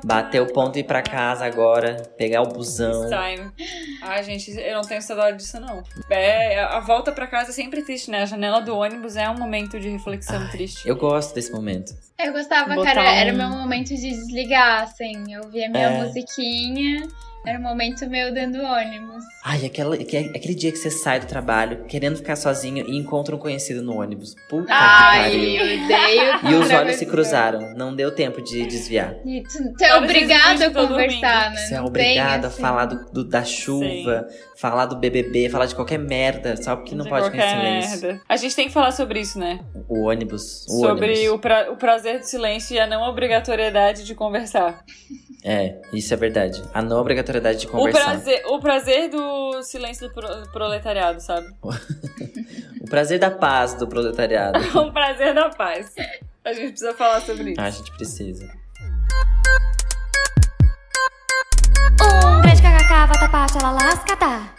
Bater o ponto e ir pra casa agora. Pegar o busão. Time. Ai, gente, eu não tenho saudade disso, não. É, a volta pra casa é sempre triste, né? A janela do ônibus é um momento de reflexão triste. Eu gosto desse momento. Eu gostava, Botar cara, era um- meu momento de desligar, assim. Eu via minha É. musiquinha, era o momento meu dentro do ônibus. Ai, aquela, que- aquele dia que você sai do trabalho querendo ficar sozinho e encontra um conhecido no ônibus. Puta Ai, que eu pariu. odeio. E os olhos se cruzaram. Não deu tempo de desviar. E tu, tu é obrigado a estão conversar, né? Você é Não obrigado a assim. falar do, do- da chuva, falar do BBB, falar de qualquer merda, só porque não De pode ficar em silêncio. merda. A gente tem que falar sobre isso, né? O ônibus. O sobre ônibus. o, pra- o prazer do silêncio e a não obrigatoriedade de conversar. É, isso é verdade. A não obrigatoriedade de O conversar. prazer, o prazer do silêncio do pro- proletariado, sabe? O prazer da paz do proletariado. o prazer da paz. A gente precisa falar sobre isso. a gente precisa. Um grande kkk, vatapá, lascata.